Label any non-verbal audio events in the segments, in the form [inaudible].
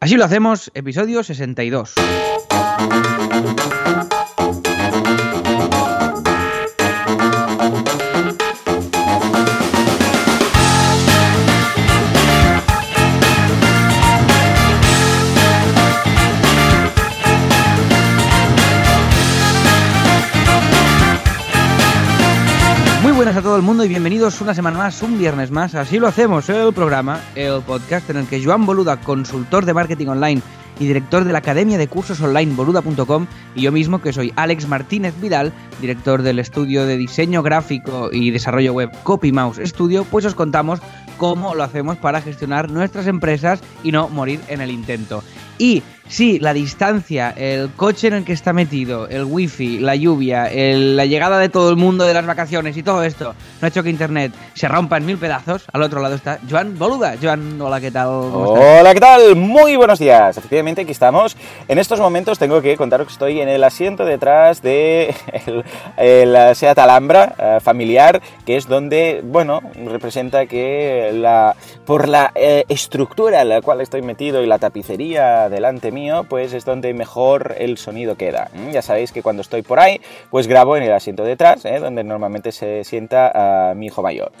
Así lo hacemos, episodio 62. El mundo y bienvenidos una semana más, un viernes más. Así lo hacemos, el programa, el podcast en el que Joan Boluda, consultor de marketing online y director de la Academia de Cursos Online boluda.com y yo mismo que soy Alex Martínez Vidal, director del estudio de diseño gráfico y desarrollo web CopyMouse Studio, pues os contamos cómo lo hacemos para gestionar nuestras empresas y no morir en el intento. Y si la distancia, el coche en el que está metido, el wifi, la lluvia, la llegada de todo el mundo de las vacaciones y todo esto no ha hecho que internet se rompa en mil pedazos, al otro lado está Joan Boluda. Joan, hola, ¿qué tal? Hola, ¿qué tal? Muy buenos días. Efectivamente, aquí estamos. En estos momentos tengo que contaros que estoy en el asiento detrás de [laughs] el, el Seat Alhambra eh, familiar, que es donde, bueno, representa que la, por la eh, estructura en la cual estoy metido y la tapicería delante mío, pues es donde mejor el sonido queda. ¿Mm? Ya sabéis que cuando estoy por ahí, pues grabo en el asiento detrás, ¿eh? donde normalmente se sienta ah, mi hijo mayor.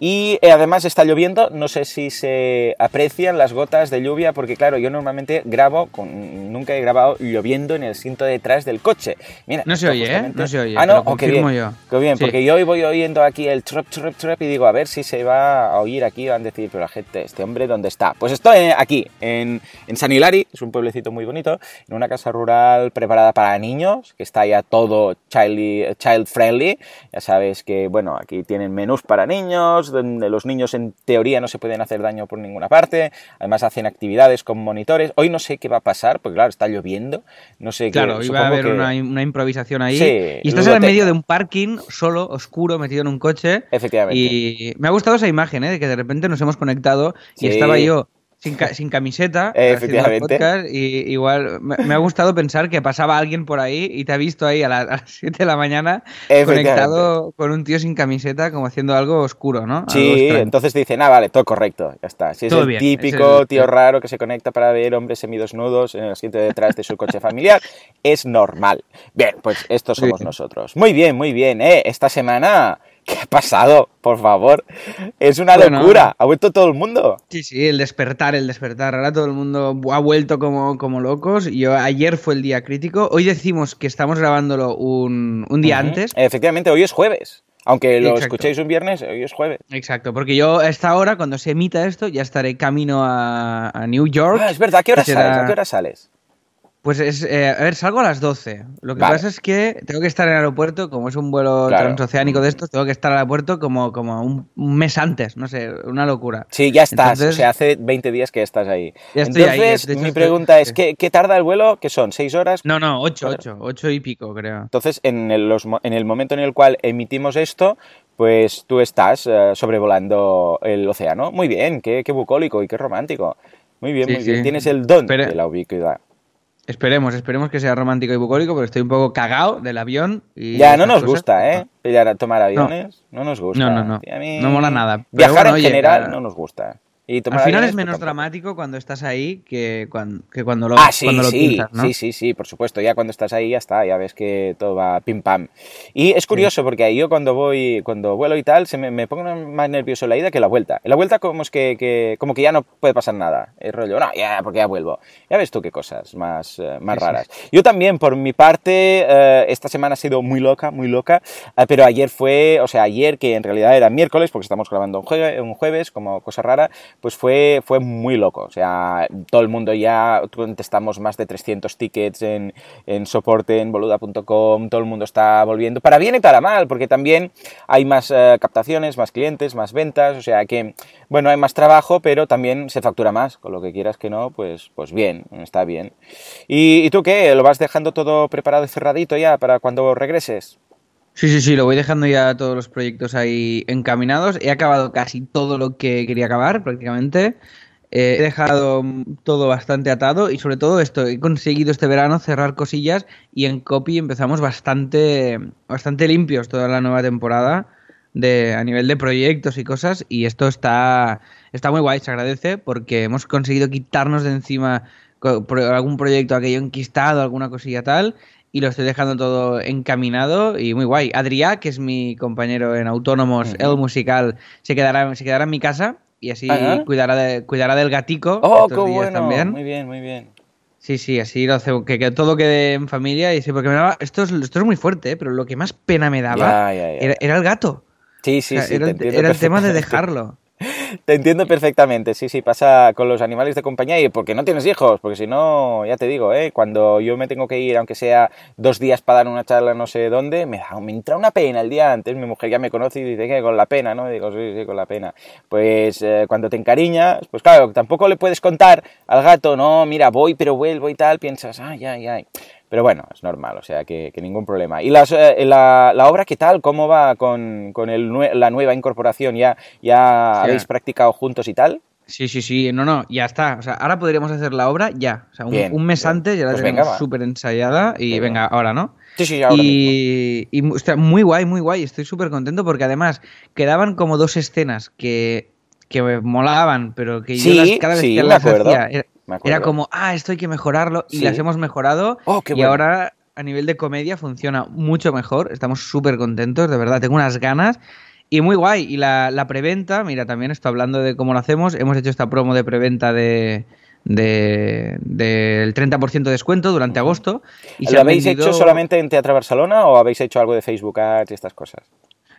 Y eh, además está lloviendo, no sé si se aprecian las gotas de lluvia, porque claro, yo normalmente grabo, con, nunca he grabado lloviendo en el asiento detrás del coche. Mira, No se oye, ¿eh? No se oye, Ah, no, lo oh, bien. yo. Qué bien, Sí. porque yo hoy voy oyendo aquí el trap, trap, trap y digo, a ver si se va a oír aquí, van a decir, pero la gente, este hombre, ¿dónde está? Pues estoy aquí, en, en San Hilari, es un pueblecito muy bonito, en una casa rural preparada para niños, que está ya todo child, child friendly. Ya sabes que, bueno, aquí tienen menús para niños, donde los niños en teoría no se pueden hacer daño por ninguna parte, además hacen actividades con monitores. Hoy no sé qué va a pasar, porque claro, está lloviendo, no sé qué. Claro, iba a haber que- una, una improvisación ahí. Sí, y estás en medio de un parking solo, oscuro, metido en un coche. Efectivamente. Y me ha gustado esa imagen, ¿eh? De que de repente nos hemos conectado y estaba yo sin, ca- sin camiseta. [laughs] Eh, efectivamente. podcast, y igual me, me ha gustado pensar que pasaba alguien por ahí y te ha visto ahí a, la- a las [laughs] 7 de la mañana conectado con un tío sin camiseta como haciendo algo oscuro, ¿no? Sí, entonces dicen, ah, vale, todo correcto, ya está. Si es Todo el bien, típico es el- tío raro que se conecta para ver hombres semidesnudos en el asiento de detrás de su coche familiar, es normal. Bien, pues estos somos Sí. nosotros. Muy bien, muy bien, ¿eh? Esta semana, ¿qué ha pasado? Por favor. Es una Bueno. locura. Ha vuelto todo el mundo. Sí, sí, el despertar, el despertar. Ahora todo el mundo ha vuelto como, como locos. Yo ayer fue el día crítico. Hoy decimos que estamos grabándolo un, un día antes. Efectivamente, hoy es jueves. Aunque lo Exacto. escuchéis un viernes, hoy es jueves. Exacto, porque yo a esta hora, cuando se emita esto, ya estaré camino a, a New York. Ah, es verdad. ¿A qué hora será- sales? ¿A qué hora sales? Pues es, eh, a ver, salgo a las 12. Lo que Vale. pasa es que tengo que estar en el aeropuerto, como es un vuelo Claro. transoceánico de estos, tengo que estar al aeropuerto como, como un, un mes antes, no sé, una locura. Sí, ya estás. Entonces- o sea, hace 20 días que estás ahí. Ya estoy ahí, Entonces, mi estoy- pregunta es. ¿qué, qué tarda el vuelo? ¿Qué son? ¿Seis horas? No, no, 8, Vale. 8, 8 y pico, creo. Entonces, en el, los en el momento en el cual emitimos esto, pues tú estás eh, sobrevolando el océano. Muy bien, qué, qué bucólico y qué romántico. Muy bien, Sí, muy bien. sí. Tienes el don Pero- de la ubicuidad. Esperemos, esperemos que sea romántico y bucólico, porque estoy un poco cagado del avión. Y Ya, no nos cosas. gusta, ¿eh? Pillar a tomar aviones, no, nos gusta. No, no, no. Mí- No mola nada. Pero Viajar bueno, en oye, general no nos gusta. Y Al final es menos dramático cuando estás ahí que cuando, que cuando lo, Ah, sí, cuando lo sí, ¿no? sí, sí, sí, por supuesto. Ya cuando estás ahí ya está, ya ves que todo va pim pam. Y es curioso porque ahí yo cuando voy, cuando vuelo y tal, se me, me pongo más nervioso la ida que la vuelta. En la vuelta como es que, que- como que ya no puede pasar nada. El rollo, no, ya, porque ya vuelvo. Ya ves tú qué cosas más, eh, más Sí, sí. raras. Yo también, por mi parte, eh, esta semana ha sido muy loca, muy loca, eh, pero ayer fue, o sea, ayer que en realidad era miércoles, porque estamos grabando un, jue- un jueves, como cosa rara, pues fue, fue muy loco. O sea, todo el mundo ya contestamos más de 300 tickets en, en soporte en boluda.com, todo el mundo está volviendo, para bien y para mal, porque también hay más eh, captaciones, más clientes, más ventas, o sea que, bueno, hay más trabajo, pero también se factura más, con lo que quieras que no, pues, pues bien, está bien. ¿Y, y tú qué? ¿Lo vas dejando todo preparado y cerradito ya para cuando regreses? Sí, sí, sí, lo voy dejando ya todos los proyectos ahí encaminados. He acabado casi todo lo que quería acabar, prácticamente. Eh, he dejado todo bastante atado y sobre todo esto, he conseguido este verano cerrar cosillas y en copy empezamos bastante, bastante limpios toda la nueva temporada. de, a nivel de proyectos y cosas y esto está, está muy guay, se agradece porque hemos conseguido quitarnos de encima algún proyecto aquello enquistado, alguna cosilla tal y lo estoy dejando todo encaminado y muy guay. Adrià, que es mi compañero en Autónomos, el musical, se quedará, se quedará en mi casa y así cuidará, de, cuidará del gatico. Oh, qué bueno. También. Muy bien, muy bien. Sí, sí, así lo hace, que, todo quede en familia y sí, porque me daba, esto es, esto es muy fuerte, ¿eh? pero lo que más pena me daba Era, el gato. Sí, sí, sí. Era, era el tema de dejarlo. Te entiendo perfectamente, sí, sí, pasa con los animales de compañía y porque no tienes hijos, porque si no, ya te digo, ¿eh? cuando yo me tengo que ir, aunque sea dos días para dar una charla no sé dónde, me, da, me entra una pena el día antes, mi mujer ya me conoce y dice que con la pena, ¿no? digo, sí, sí, con la pena. Pues eh, cuando te encariñas, pues claro, tampoco le puedes contar al gato, no, mira, voy, pero vuelvo y tal, piensas, ay, ay, ay. Pero bueno, es normal, o sea que, ningún problema. ¿Y eh, la, obra qué tal? ¿Cómo va con, la nueva incorporación? ¿Ya, ya habéis practicado juntos y tal? Sí, sí, sí, no, no, ya está. O sea, ahora podríamos hacer la obra ya. O sea, un, mes antes ya la pues tenemos súper ensayada y venga, ahora, ¿no? Sí, sí, ahora Y, y muy guay, muy guay. Estoy súper contento porque además quedaban como dos escenas que, que me molaban, pero que yo cada vez que las hacía era como, ah, esto hay que mejorarlo y las hemos mejorado oh, y ahora a nivel de comedia funciona mucho mejor. Estamos súper contentos, de verdad, tengo unas ganas. Y muy guay. Y la, preventa, mira, también estoy hablando de cómo lo hacemos. Hemos hecho esta promo de preventa de, del 30% de descuento durante agosto. Y ¿Lo habéis hecho solamente en Teatro Barcelona o habéis hecho algo de Facebook Ads y estas cosas?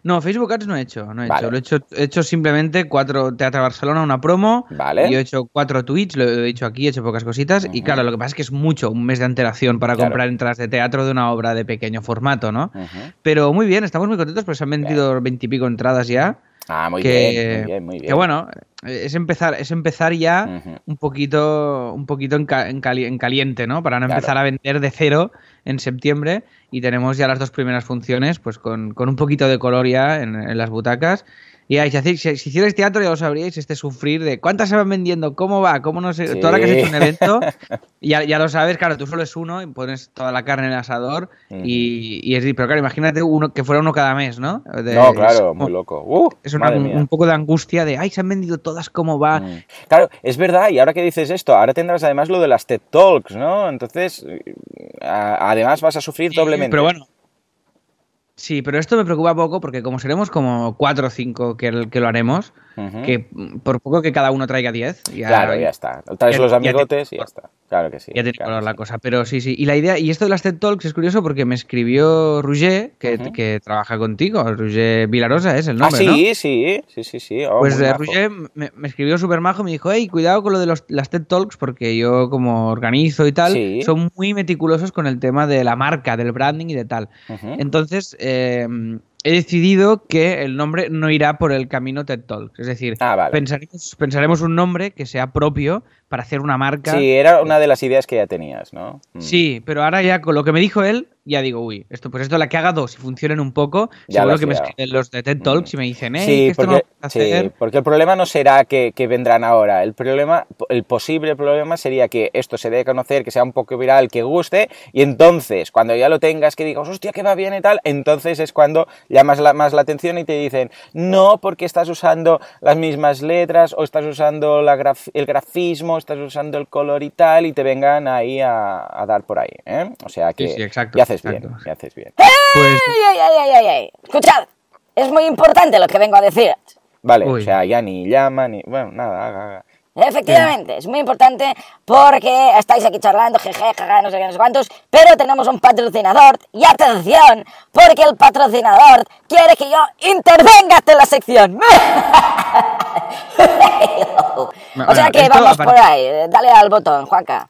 No, Facebook Ads no he hecho, no he hecho. Lo he hecho, he hecho simplemente cuatro Teatro Barcelona, una promo. Vale. Y he hecho cuatro tweets, lo he dicho aquí, he hecho pocas cositas. Y claro, lo que pasa es que es mucho, un mes de antelación para comprar entradas de teatro de una obra de pequeño formato, ¿no? Pero muy bien, estamos muy contentos porque se han vendido veintipico entradas ya. Ah, muy bien, muy bien, muy bien. Que bueno, es empezar, es empezar ya un poquito, un poquito en, caliente, ¿no? Para no empezar a vender de cero en septiembre y tenemos ya las dos primeras funciones, pues con, con un poquito de color ya en, en las butacas y ahí, si, si, hicierais teatro ya lo sabríais, este sufrir de cuántas se van vendiendo, cómo va, cómo no sé. Toda la que has hecho un evento, [laughs] ya, ya lo sabes, claro, tú solo es uno y pones toda la carne en el asador y, y, es. Pero claro, imagínate uno que fuera uno cada mes, ¿no? no, claro, muy loco. Uh, es un, poco de angustia de, ay, se han vendido todas, ¿cómo va? Mm. Claro, es verdad, y ahora que dices esto, ahora tendrás además lo de las TED Talks, ¿no? Entonces, además vas a sufrir doblemente. Pero bueno, Sí, pero esto me preocupa poco porque como seremos como cuatro o cinco que, que lo haremos, que por poco que cada uno traiga 10. Claro, ya está. Traes los amigotes y ya está. Claro que sí. Ya tiene color la cosa. Pero sí, sí. Y la idea, y esto de las TED Talks es curioso porque me escribió Roger, que, que trabaja contigo. Roger Vilarosa es el nombre. Ah, sí, sí, sí, sí, sí. Oh, pues eh, Roger me, escribió súper majo, me dijo, hey, cuidado con lo de los, las TED Talks porque yo como organizo y tal, son muy meticulosos con el tema de la marca, del branding y de tal. Entonces, eh, he decidido que el nombre no irá por el camino TED Talks. Es decir, ah, pensaremos, pensaremos, un nombre que sea propio para hacer una marca. Sí, era una de las ideas que ya tenías, ¿no? Mm. Sí, pero ahora ya con lo que me dijo él, ya digo, uy, esto pues esto la que haga dos y funcionen un poco, ya seguro que me escriben los de TED Talks y me dicen, eh, sí, esto porque, sí, porque el problema no será que, vendrán ahora, el problema, el posible problema sería que esto se dé a conocer, que sea un poco viral, que guste, y entonces, cuando ya lo tengas, que digas, hostia, que va bien y tal, entonces es cuando llamas la, más la atención y te dicen, no, porque estás usando las mismas letras o estás usando la el grafismo, estás usando el color y tal, y te vengan ahí a, dar por ahí, ¿eh? O sea que sí, exacto, ya haces bien, ya haces bien. Pues... ¡Ay, ay, ay, ay, Escuchad, es muy importante lo que vengo a decir. Vale, o sea, ya ni llama, ni... Bueno, nada, haga, haga. Efectivamente, es muy importante porque estáis aquí charlando, jeje, jaja, no sé qué, no sé cuántos, pero tenemos un patrocinador y atención, porque el patrocinador quiere que yo intervenga en la sección. [laughs] o sea que vamos por ahí, dale al botón, Juanca.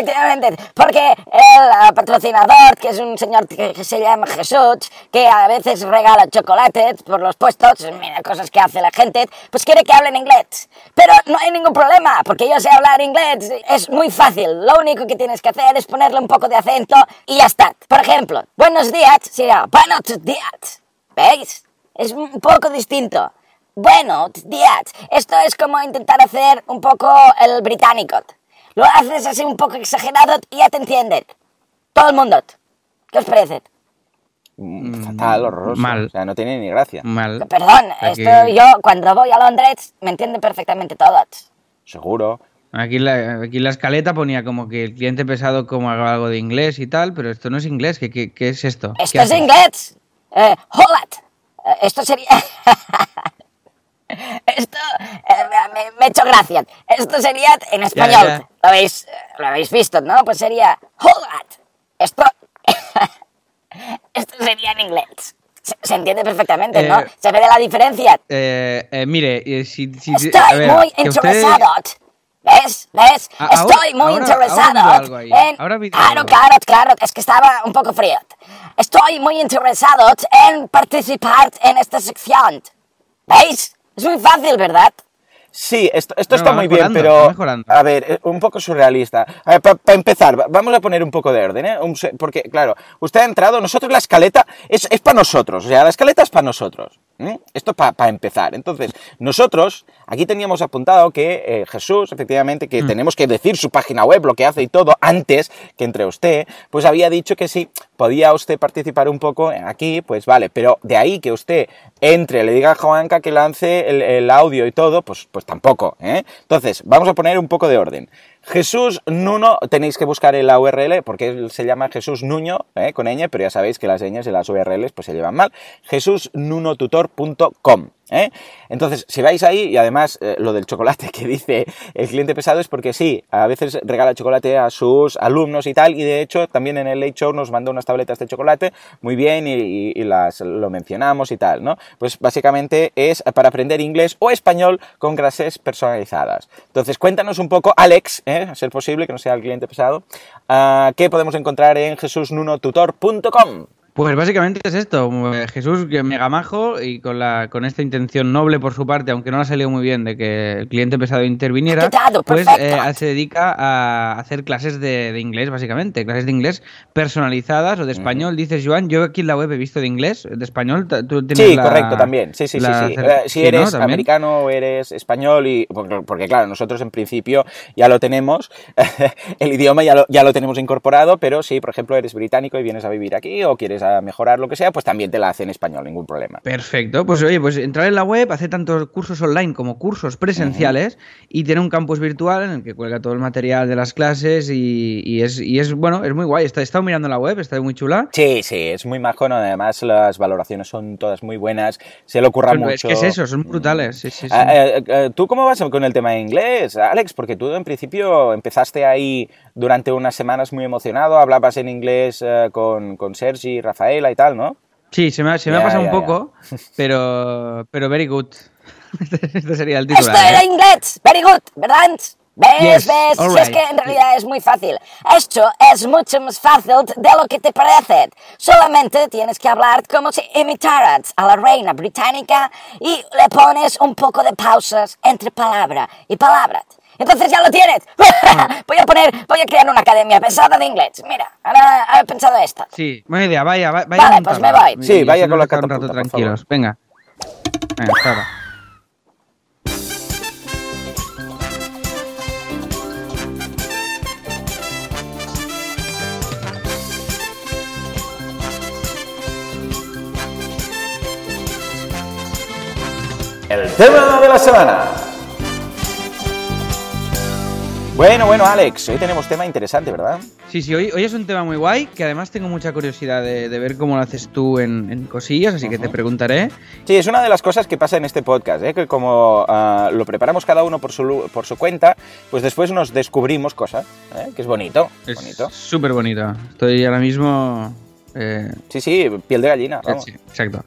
Efectivamente, porque el patrocinador, que es un señor que se llama Jesús, que a veces regala chocolates por los puestos, mira, cosas que hace la gente, pues quiere que hablen inglés. Pero no hay ningún problema, porque yo sé hablar inglés, es muy fácil. Lo único que tienes que hacer es ponerle un poco de acento y ya está. Por ejemplo, buenos días sería buenos días. ¿Veis? Es un poco distinto. Buenos días. Esto es como intentar hacer un poco el británico. Lo haces así un poco exagerado y ya te entienden. Todo el mundo. ¿Qué os parece? Mm, Fatal, horroroso. mal. O sea, no tiene ni gracia. Mal. Perdón, Aquí- esto yo cuando voy a Londres me entienden perfectamente todos. Seguro. Aquí la, aquí la escaleta ponía como que el cliente pesado como haga algo de inglés y tal, pero esto no es inglés. ¿Qué, qué, qué es esto? ¿Qué Esto es haces? inglés. Eh, Holland. Eh, esto sería... [laughs] Esto eh, me, me ha hecho gracia. Esto sería en español. ya. Lo, habéis, lo habéis visto, ¿no? Pues sería Holland. Esto... [laughs] Esto sería en inglés. Se, se entiende perfectamente, ¿no? Eh, Se ve la diferencia. Eh, eh, mire, eh, si, si- Estoy a ver, muy que usted- interesado. ¿Ves? ¿Ves? A- Estoy ahora- muy ahora- interesado ahora en... claro, claro, claro, es que estaba un poco frío. Estoy muy interesado en participar en esta sección. ¿Veis? Es muy fácil, ¿verdad? Sí, esto, esto está muy bien, pero a ver, eh, un poco surrealista. Para empezar, va- vamos a poner un poco de orden, ¿eh? Un porque, claro, usted ha entrado, nosotros la escaleta es, es para nosotros, o sea, la escaleta es para nosotros. ¿m? Esto para empezar. Entonces, nosotros aquí teníamos apuntado que eh, Jesús, efectivamente, Mm. que tenemos que decir su página web, lo que hace y todo, antes que entre usted, pues había dicho que sí, podía usted participar un poco aquí, pues vale, pero de ahí que usted entre, le diga a Juanca que lance el, audio y todo, pues, pues tampoco, ¿eh? Entonces, vamos a poner un poco de orden. Jesús Nuno, tenéis que buscar en la URL, porque se llama Jesús Nuño, ¿eh? con ñ, pero ya sabéis que las ñes y las URLs pues se llevan mal. jesusnunotutor.com. ¿eh? Entonces, si vais ahí, y además eh, lo del chocolate que dice el cliente pesado es porque sí, a veces regala chocolate a sus alumnos y tal, y de hecho también en el Late Show nos mandó unas tabletas de chocolate, muy bien, y, las lo mencionamos y tal, ¿no? Pues básicamente es para aprender inglés o español con clases personalizadas. Entonces, cuéntanos un poco, Alex, ¿eh? a ser posible, que no sea el cliente pesado, ah, ¿qué podemos encontrar en jesusnunotutor.com? Pues básicamente es esto, eh, Jesús que mega majo y con la con esta intención noble por su parte, aunque no le ha salido muy bien de que el cliente pesado interviniera, pues eh, se dedica a hacer clases de, de inglés básicamente, clases de inglés personalizadas o de español. Dices Joan, yo aquí en la web he visto de inglés, de español, t- tú tienes Sí, la- correcto, también. Sí, sí, sí. la sí. Eh, si eres americano o eres español, y porque, porque, claro, nosotros en principio ya lo tenemos, [laughs] el idioma ya lo, ya lo tenemos incorporado, pero si, por ejemplo, eres británico y vienes a vivir aquí o quieres a mejorar lo que sea, pues también te la hace en español, ningún problema. Perfecto, pues oye, pues entrar en la web, hacer tantos cursos online como cursos presenciales y tiene un campus virtual en el que cuelga todo el material de las clases y, y es, y es, bueno, es muy guay. Está, he estado mirando la web, está muy chula. Sí, sí, es muy majo, ¿no? además las valoraciones son todas muy buenas, se le ocurra mucho. Es que es eso, son brutales. Sí, sí, sí. Ah, eh, eh, ¿Tú cómo vas con el tema de inglés, Alex? Porque tú en principio empezaste ahí durante unas semanas muy emocionado, hablabas en inglés eh, con, con Sergi, Rafaela y tal, ¿no? Sí, se me ha, se me ha Ya, pasado ya, un ya. poco, pero, pero very good. [laughs] este sería el Esto titular. era ¿eh? inglés. Very good, ¿verdad? ¿Ves? Yes, ¿Ves? es que en realidad es muy fácil. Esto es mucho más fácil de lo que te parece. Solamente tienes que hablar como si imitaras a la reina británica y le pones un poco de pausas entre palabra y palabra. Entonces ya lo tienes. [laughs] voy a poner, voy a crear una academia pesada de inglés. Mira, ahora he pensado esto. Sí, buena idea, vaya, va- vaya. Vale, pues me voy. Sí, Y vaya con la estar un catapulta, rato por tranquilos. Venga. Venga, ahora. El tema de la semana. Bueno, bueno, Alex, hoy tenemos tema interesante, ¿verdad? Sí, sí, hoy, hoy es un tema muy guay, que además tengo mucha curiosidad de, de ver cómo lo haces tú en, en cosillas, así que te preguntaré. Sí, es una de las cosas que pasa en este podcast, ¿eh? que como ah, lo preparamos cada uno por su, por su cuenta, pues después nos descubrimos cosas, ¿eh? que es bonito, Es bonito. súper bonito. Estoy ahora mismo... eh, Sí, sí, piel de gallina, vamos. sí, exacto.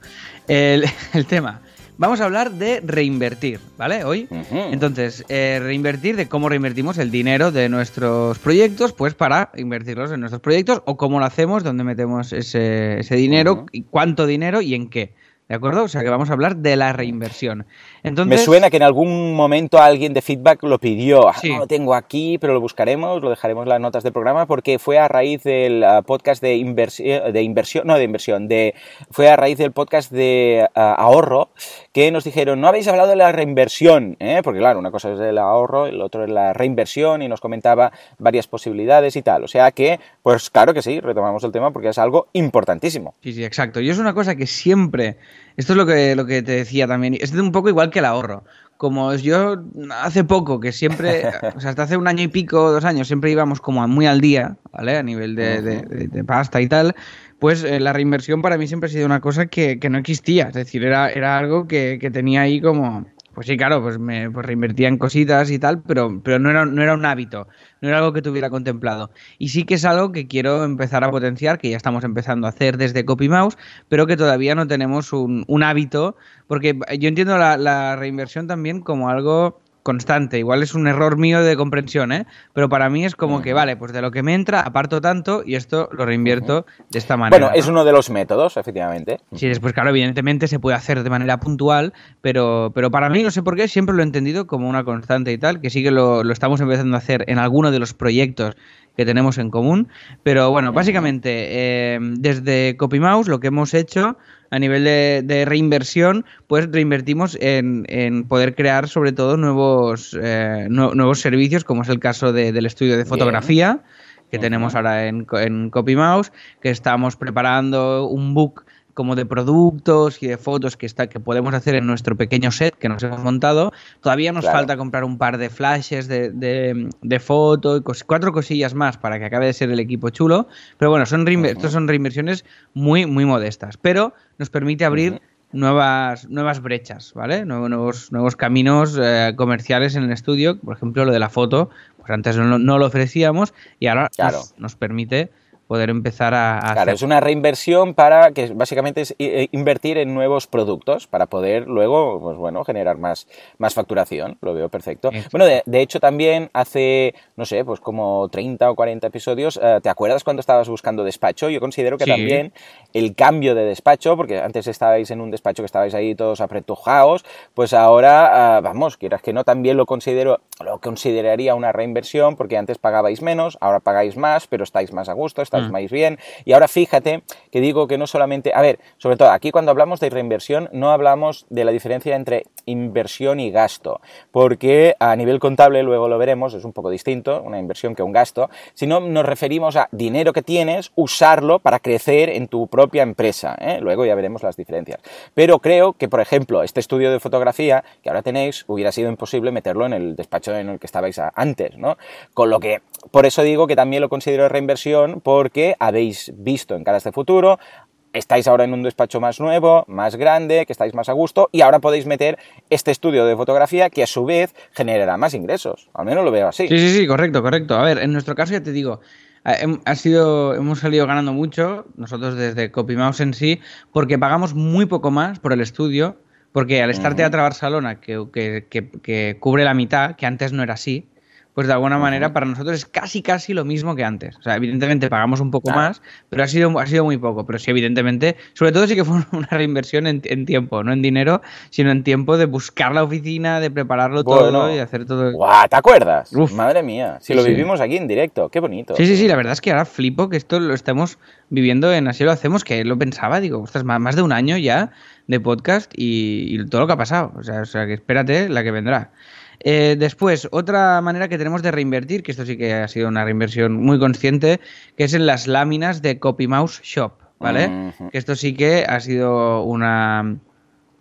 El, [laughs] el tema. Vamos a hablar de reinvertir, ¿vale? Hoy. Entonces, eh, reinvertir, de cómo reinvertimos el dinero de nuestros proyectos, pues para invertirlos en nuestros proyectos, o cómo lo hacemos, dónde metemos ese, ese dinero, y cuánto dinero y en qué. ¿De acuerdo? O sea que vamos a hablar de la reinversión. Entonces, Me suena que en algún momento alguien de feedback lo pidió. Ah. No lo tengo aquí, pero lo buscaremos, lo dejaremos en las notas del programa, porque fue a raíz del ah, podcast de inversión, de inversión, no de inversión, de, fue a raíz del podcast de ah, ahorro que nos dijeron, no habéis hablado de la reinversión, ¿eh? porque claro, una cosa es el ahorro, el otro es la reinversión y nos comentaba varias posibilidades y tal. O sea que, pues claro que sí, retomamos el tema porque es algo importantísimo. Sí, sí, exacto. Y es una cosa que siempre, esto es lo que, lo que te decía también, es un poco igual que el ahorro. Como yo hace poco, que siempre, o sea, hasta hace un año y pico, dos años, siempre íbamos como muy al día, ¿vale? A nivel de, pasta y tal, pues eh, la reinversión para mí siempre ha sido una cosa que, no existía, es decir, era, era algo que, que tenía ahí como, pues sí, claro, pues me pues reinvertía en cositas y tal, pero, pero no, era, no era un hábito, no era algo que tuviera contemplado. Y sí que es algo que quiero empezar a potenciar, que ya estamos empezando a hacer desde CopyMouse, pero que todavía no tenemos un, hábito, porque yo entiendo la reinversión también como algo constante. Igual es un error mío de comprensión, ¿eh? Pero para mí es como que, vale, pues de lo que me entra, aparto tanto y esto lo reinvierto de esta manera. Bueno, es uno de los métodos, efectivamente. Sí, después, claro, evidentemente se puede hacer de manera puntual, pero, pero para mí, no sé por qué, siempre lo he entendido como una constante y tal, que sí que lo, lo estamos empezando a hacer en alguno de los proyectos que tenemos en común. Pero bueno, básicamente, eh, desde CopyMouse lo que hemos hecho a nivel de, reinversión, pues reinvertimos en, en, poder crear sobre todo nuevos, eh, nuevos servicios, como es el caso del estudio de fotografía que tenemos ahora en, en CopyMouse, que estamos preparando un book como de productos y de fotos que, está, que podemos hacer en nuestro pequeño set que nos hemos montado. Todavía nos falta comprar un par de flashes de, de, de foto y cuatro cosillas más para que acabe de ser el equipo chulo. Pero bueno, son estos son reinversiones muy, muy modestas. Pero nos permite abrir nuevas, nuevas brechas, ¿vale? Nuevos, nuevos caminos eh, comerciales en el estudio. Por ejemplo, lo de la foto, pues antes no, lo ofrecíamos y ahora nos permite poder empezar a, claro, es una reinversión para que básicamente es eh, invertir en nuevos productos para poder luego, pues bueno, generar más, más facturación. Lo veo perfecto. Bueno, de, hecho también hace, no sé, pues como 30 o 40 episodios, eh, ¿te acuerdas cuando estabas buscando despacho? Yo considero que también el cambio de despacho, porque antes estabais en un despacho que estabais ahí todos apretujados, pues ahora, ah, vamos, quieras que no, también lo considero, lo consideraría una reinversión, porque antes pagabais menos, ahora pagáis más, pero estáis más a gusto, estáis Mm. más bien. Y ahora fíjate que digo que no solamente, a ver, sobre todo aquí cuando hablamos de reinversión no hablamos de la diferencia entre inversión y gasto, porque a nivel contable, luego lo veremos, es un poco distinto, una inversión que un gasto, sino nos referimos a dinero que tienes, usarlo para crecer en tu propia empresa. ¿eh? Luego ya veremos las diferencias. Pero creo que, por ejemplo, este estudio de fotografía que ahora tenéis, hubiera sido imposible meterlo en el despacho en el que estabais antes, ¿no? Con lo que, por eso digo que también lo considero reinversión, porque habéis visto en caras de futuro, estáis ahora en un despacho más nuevo, más grande, que estáis más a gusto y ahora podéis meter este estudio de fotografía que a su vez generará más ingresos. Al menos lo veo así. Sí, sí, sí, correcto, correcto. A ver, en nuestro caso ya te digo, ha sido, hemos salido ganando mucho, nosotros desde CopyMouse en sí, porque pagamos muy poco más por el estudio, porque al estar Teatro Barcelona, que, que, que cubre la mitad, que antes no era así, pues de alguna manera para nosotros es casi casi lo mismo que antes. O sea, evidentemente pagamos un poco más, pero ha sido, ha sido muy poco. Pero sí, evidentemente, sobre todo sí que fue [laughs] una reinversión en, tiempo, no en dinero, sino en tiempo de buscar la oficina, de prepararlo todo y hacer todo. ¡Guau! ¿Te acuerdas? Madre mía, si lo vivimos aquí en directo, qué bonito. Sí, sí, sí, la verdad es que ahora flipo que esto lo estemos viviendo en Así lo hacemos, que lo pensaba, digo, ostras, más de un año ya de podcast y, y todo lo que ha pasado. O sea, o sea, que espérate la que vendrá. Eh, después, otra manera que tenemos de reinvertir, que esto sí que ha sido una reinversión muy consciente, que es en las láminas de CopyMouse Shop, ¿vale? Que esto sí que ha sido una,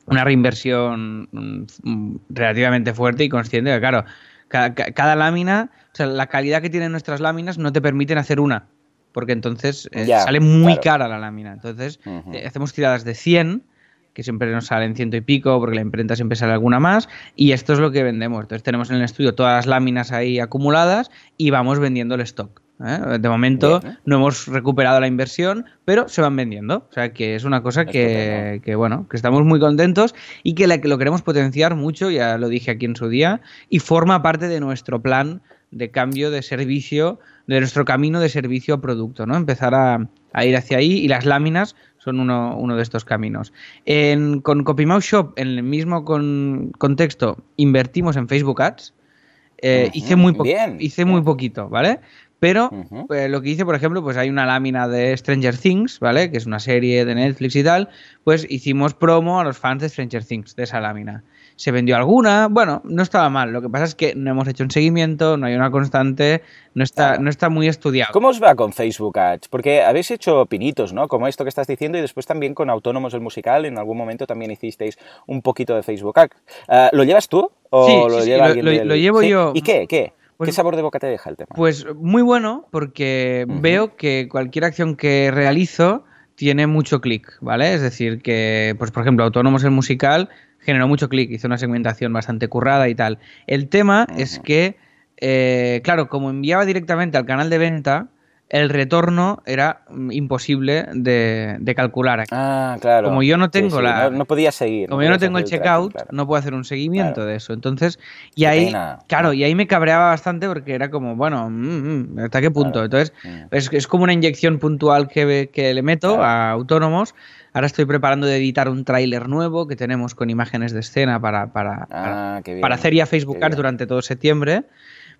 una reinversión mm, relativamente fuerte y consciente, que claro, cada, lámina, o sea, la calidad que tienen nuestras láminas no te permiten hacer una, porque entonces eh, sale muy cara la lámina. Entonces, eh, hacemos tiradas de 100 que siempre nos salen ciento y pico, porque la imprenta siempre sale alguna más, y esto es lo que vendemos. Entonces tenemos en el estudio todas las láminas ahí acumuladas y vamos vendiendo el stock. ¿eh? De momento ¿eh? no hemos recuperado la inversión, pero se van vendiendo. O sea que es una cosa que, bueno, que estamos muy contentos y que lo queremos potenciar mucho, ya lo dije aquí en su día, y forma parte de nuestro plan de cambio de servicio, de nuestro camino de servicio a producto, ¿no? Empezar a, a ir hacia ahí y las láminas son uno, uno de estos caminos. En, con CopyMouse Shop, en el mismo contexto, invertimos en Facebook Ads. Eh, hice muy, hice muy poquito, ¿vale? Pero eh, lo que hice, por ejemplo, pues hay una lámina de Stranger Things, ¿vale? Que es una serie de Netflix y tal. Pues hicimos promo a los fans de Stranger Things, de esa lámina. Se vendió alguna, bueno, no estaba mal. Lo que pasa es que no hemos hecho un seguimiento, no hay una constante, no está, no está muy estudiado. ¿Cómo os va con Facebook Ads? Porque habéis hecho pinitos, ¿no? Como esto que estás diciendo y después también con Autónomos el Musical, en algún momento también hicisteis un poquito de Facebook Ads. Ah, ¿Lo llevas tú o Sí, lo sí, lleva lo- alguien lo- del- lo llevo yo. ¿Y qué? ¿Qué? Pues- ¿Qué sabor de boca te deja el tema? Pues muy bueno, porque veo que cualquier acción que realizo tiene mucho clic, ¿vale? Es decir, que, pues por ejemplo, Autónomos el musical generó mucho clic, hizo una segmentación bastante currada y tal. El tema es que, eh, claro, como enviaba directamente al canal de venta, el retorno era mm, imposible de, de calcular. aquí. Ah, claro. Como yo no tengo sí, la- No, no podía seguir. Como yo no tengo el checkout, claro. no puedo hacer un seguimiento Claro. de eso. Entonces, y ahí, claro, y ahí me cabreaba bastante porque era como, bueno, mm, mm, ¿hasta qué punto? Claro. Entonces, es, es como una inyección puntual que, que le meto a autónomos. Ahora estoy preparando de editar un tráiler nuevo que tenemos con imágenes de escena para, para, para, Ah, para hacer ya Facebook Ads durante todo septiembre.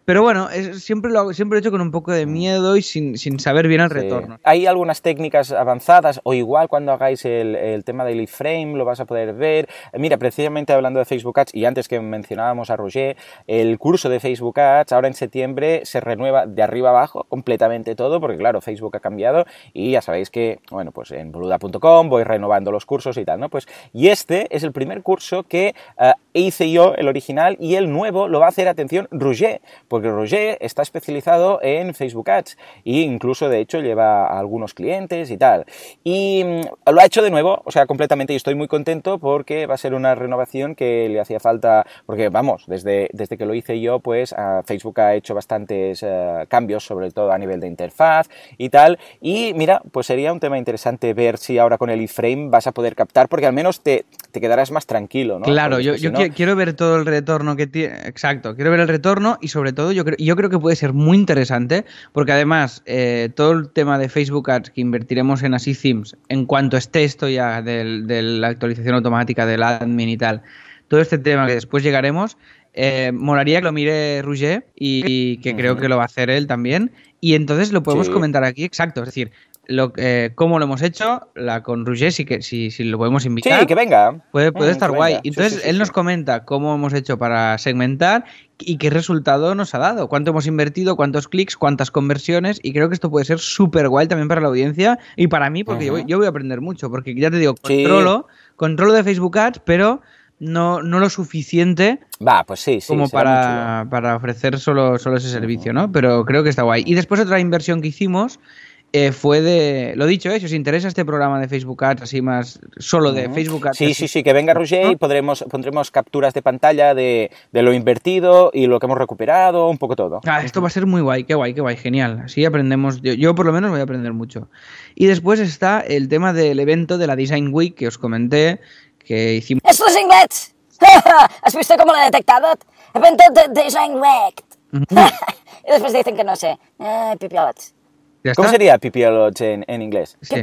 Pero bueno, es- siempre, lo, hago- siempre lo he hecho con un poco de miedo y sin, sin saber bien el Mm. Sí. retorno. Hay algunas técnicas avanzadas o igual cuando hagáis el, el tema del iframe lo vas a poder ver. Mira, precisamente hablando de Facebook Ads y antes que mencionábamos a Roger, el curso de Facebook Ads ahora en septiembre se renueva de arriba abajo completamente todo porque claro, Facebook ha cambiado y ya sabéis que, bueno, pues en boluda.com voy renovando los cursos y tal, ¿no? Pues y este es el primer curso que eh, hice yo, el original, y el nuevo lo va a hacer, atención, Roger, porque Roger está especializado en Facebook Ads e incluso de hecho lleva a algunos clientes y tal. Y mm, lo ha hecho de nuevo, o sea, completamente y estoy muy contento porque va a ser una renovación que le hacía falta, porque vamos, desde, desde que lo hice yo, pues a Facebook ha hecho bastantes eh, cambios, sobre todo a nivel de interfaz y tal. Y mira, pues sería un tema interesante ver si ahora con el iframe vas a poder captar, porque al menos te, te quedarás más tranquilo, ¿no? Claro, Porque yo, no- quiero ver todo el retorno que tiene. Exacto, quiero ver el retorno y sobre todo yo creo, yo creo que puede ser muy interesante porque además eh, todo el tema de Facebook Ads que invertiremos en Así Themes, en cuanto esté esto ya de la actualización automática del admin y tal, todo este tema que después llegaremos, eh, molaría que lo mire Roger y, y que creo que lo va a hacer él también. Y entonces lo podemos Sí. comentar aquí, exacto, es decir, lo, eh, cómo lo hemos hecho, la con Roger, si, que, si, si lo podemos invitar. Sí, que venga. Puede, puede Mm, estar guay. venga. Entonces, sí, sí, él sí. nos comenta cómo hemos hecho para segmentar y qué resultado nos ha dado, cuánto hemos invertido, cuántos clics, cuántas conversiones. Y creo que esto puede ser súper guay también para la audiencia y para mí, porque yo, voy- Ujú. yo voy a aprender mucho. Porque ya te digo, controlo, controlo de Facebook Ads, pero no, no lo suficiente Va, pues sí, sí. como para, para ofrecer solo, solo ese servicio, ¿no? Pero creo que está guay. Y después otra inversión que hicimos eh, fue de... Lo dicho, ¿eh? si os interesa este programa de Facebook Ads, así más solo de Ujú. Facebook Ads. Sí, así- sí, sí, que venga Roger y podremos, pondremos capturas de pantalla de, de lo invertido y lo que hemos recuperado, un poco todo. Ah, esto va a ser muy guay, qué guay, qué guay, genial. Así aprendemos, yo, yo por lo menos voy a aprender mucho. Y después está el tema del evento de la Design Week que os comenté, que hicimos... ¡Esto es inglés! [laughs] ¿Has visto cómo lo he detectado? Evento de Design Week. [laughs] y después dicen que no sé. Ay, pipiolots. ¿Ya ¿Cómo está? sería pipiolots en, en inglés? Sí.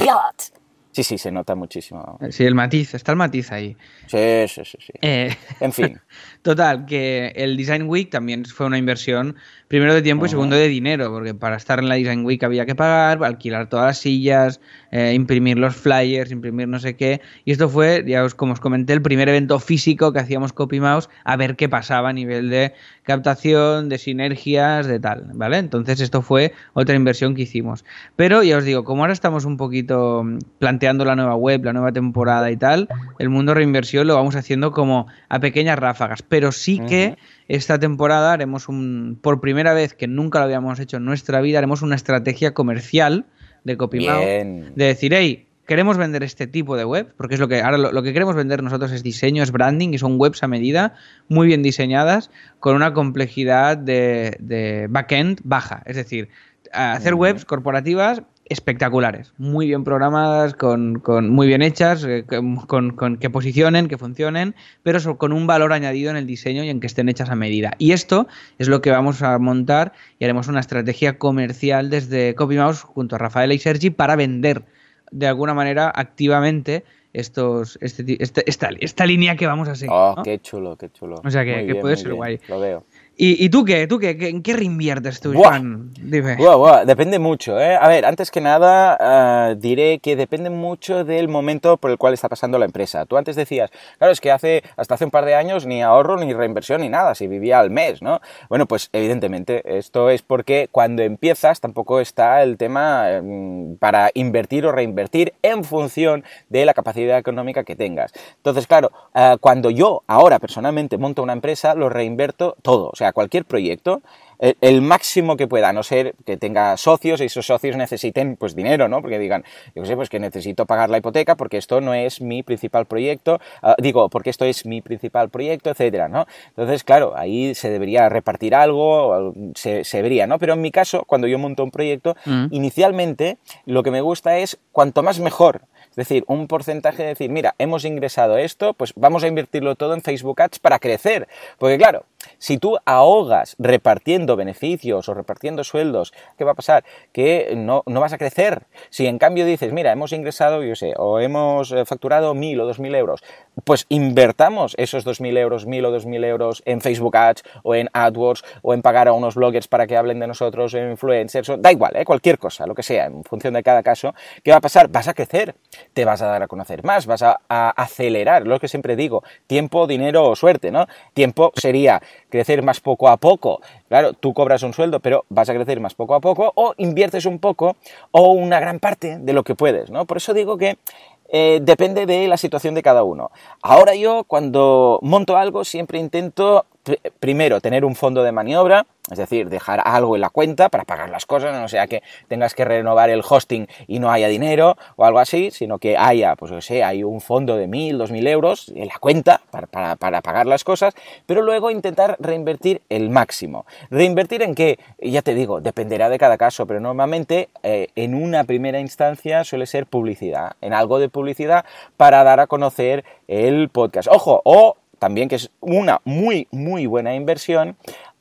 Sí, sí, se nota muchísimo. Sí, el matiz, está el matiz ahí. Sí, sí, sí. sí. Eh, En fin. [laughs] Total, que el Design Week también fue una inversión, primero de tiempo y segundo de dinero, porque para estar en la Design Week había que pagar, alquilar todas las sillas, eh, imprimir los flyers, imprimir no sé qué. Y esto fue, ya os, como os comenté, el primer evento físico que hacíamos Copy Mouse a ver qué pasaba a nivel de captación, de sinergias, de tal, ¿vale? Entonces esto fue otra inversión que hicimos. Pero ya os digo, como ahora estamos un poquito mm, planteando la nueva web, la nueva temporada y tal, el mundo reinversión lo vamos haciendo como a pequeñas ráfagas. Pero sí que esta temporada haremos un, por primera vez que nunca lo habíamos hecho en nuestra vida, haremos una estrategia comercial de CopyMouse. Bien. De decir, hey, queremos vender este tipo de web, porque es lo que ahora lo, lo que queremos vender nosotros es diseño, es branding, y son webs a medida, muy bien diseñadas, con una complejidad de, de backend baja. Es decir, hacer webs corporativas espectaculares, muy bien programadas, con, con- muy bien hechas, eh, con, con- que posicionen, que funcionen, pero so- con un valor añadido en el diseño y en que estén hechas a medida. Y esto es lo que vamos a montar y haremos una estrategia comercial desde CopyMouse junto a Rafael y Sergi para vender de alguna manera activamente estos, este este- esta, esta línea que vamos a seguir. Oh, ¿no? qué chulo, qué chulo. O sea que- que puede ser guay. Lo veo. ¿Y, y tú qué? ¿Tú qué? ¿En qué reinviertes tú. Juan? Dime. Buah, buah, depende mucho, ¿eh? A ver, antes que nada, ah, diré que depende mucho del momento por el cual está pasando la empresa. Tú antes decías, claro, es que hace, hasta hace un par de años ni ahorro, ni reinversión, ni nada, si vivía al mes, ¿no? Bueno, pues evidentemente, esto es porque cuando empiezas tampoco está el tema mm, para invertir o reinvertir en función de la capacidad económica que tengas. Entonces, claro, ah, cuando yo ahora personalmente monto una empresa, lo reinverto todo, o sea, cualquier proyecto, el, el máximo que pueda, a no ser que tenga socios y esos socios necesiten pues dinero, ¿no? Porque digan, yo sé, pues que necesito pagar la hipoteca porque esto no es mi principal proyecto, ah, digo, porque esto es mi principal proyecto, etcétera, ¿no? Entonces, claro, ahí se debería repartir algo, se, se vería, ¿no? Pero en mi caso, cuando yo monto un proyecto, Mm. inicialmente lo que me gusta es cuanto más mejor. Es decir, un porcentaje de decir, mira, hemos ingresado esto, pues vamos a invertirlo todo en Facebook Ads para crecer. Porque claro, si tú ahogas repartiendo beneficios o repartiendo sueldos, ¿qué va a pasar? Que no, no vas a crecer. Si en cambio dices, mira, hemos ingresado, yo sé, o hemos eh, facturado mil o dos mil euros, pues invertamos esos dos mil euros, mil o dos mil euros en Facebook Ads o en AdWords o en pagar a unos bloggers para que hablen de nosotros, en influencers, o- da igual, ¿eh? cualquier cosa, lo que sea, en función de cada caso, ¿qué va a pasar? Vas a crecer, te vas a dar a conocer más, vas a, a acelerar, lo que siempre digo, tiempo, dinero o suerte, ¿no? Tiempo sería crecer más poco a poco. Claro, tú cobras un sueldo, pero vas a crecer más poco a poco o inviertes un poco o una gran parte de lo que puedes, ¿no? Por eso digo que eh, depende de la situación de cada uno. Ahora yo cuando monto algo siempre intento primero tener un fondo de maniobra, es decir, dejar algo en la cuenta para pagar las cosas, no sea que tengas que renovar el hosting y no haya dinero o algo así, sino que haya, pues yo sé, hay un fondo de mil, dos mil euros en la cuenta para, para- para pagar las cosas, pero luego intentar reinvertir el máximo. ¿Reinvertir en qué? Ya te digo, dependerá de cada caso, pero normalmente eh, en una primera instancia suele ser publicidad, en algo de publicidad para dar a conocer el podcast. Ojo, o también que es una muy, muy buena inversión,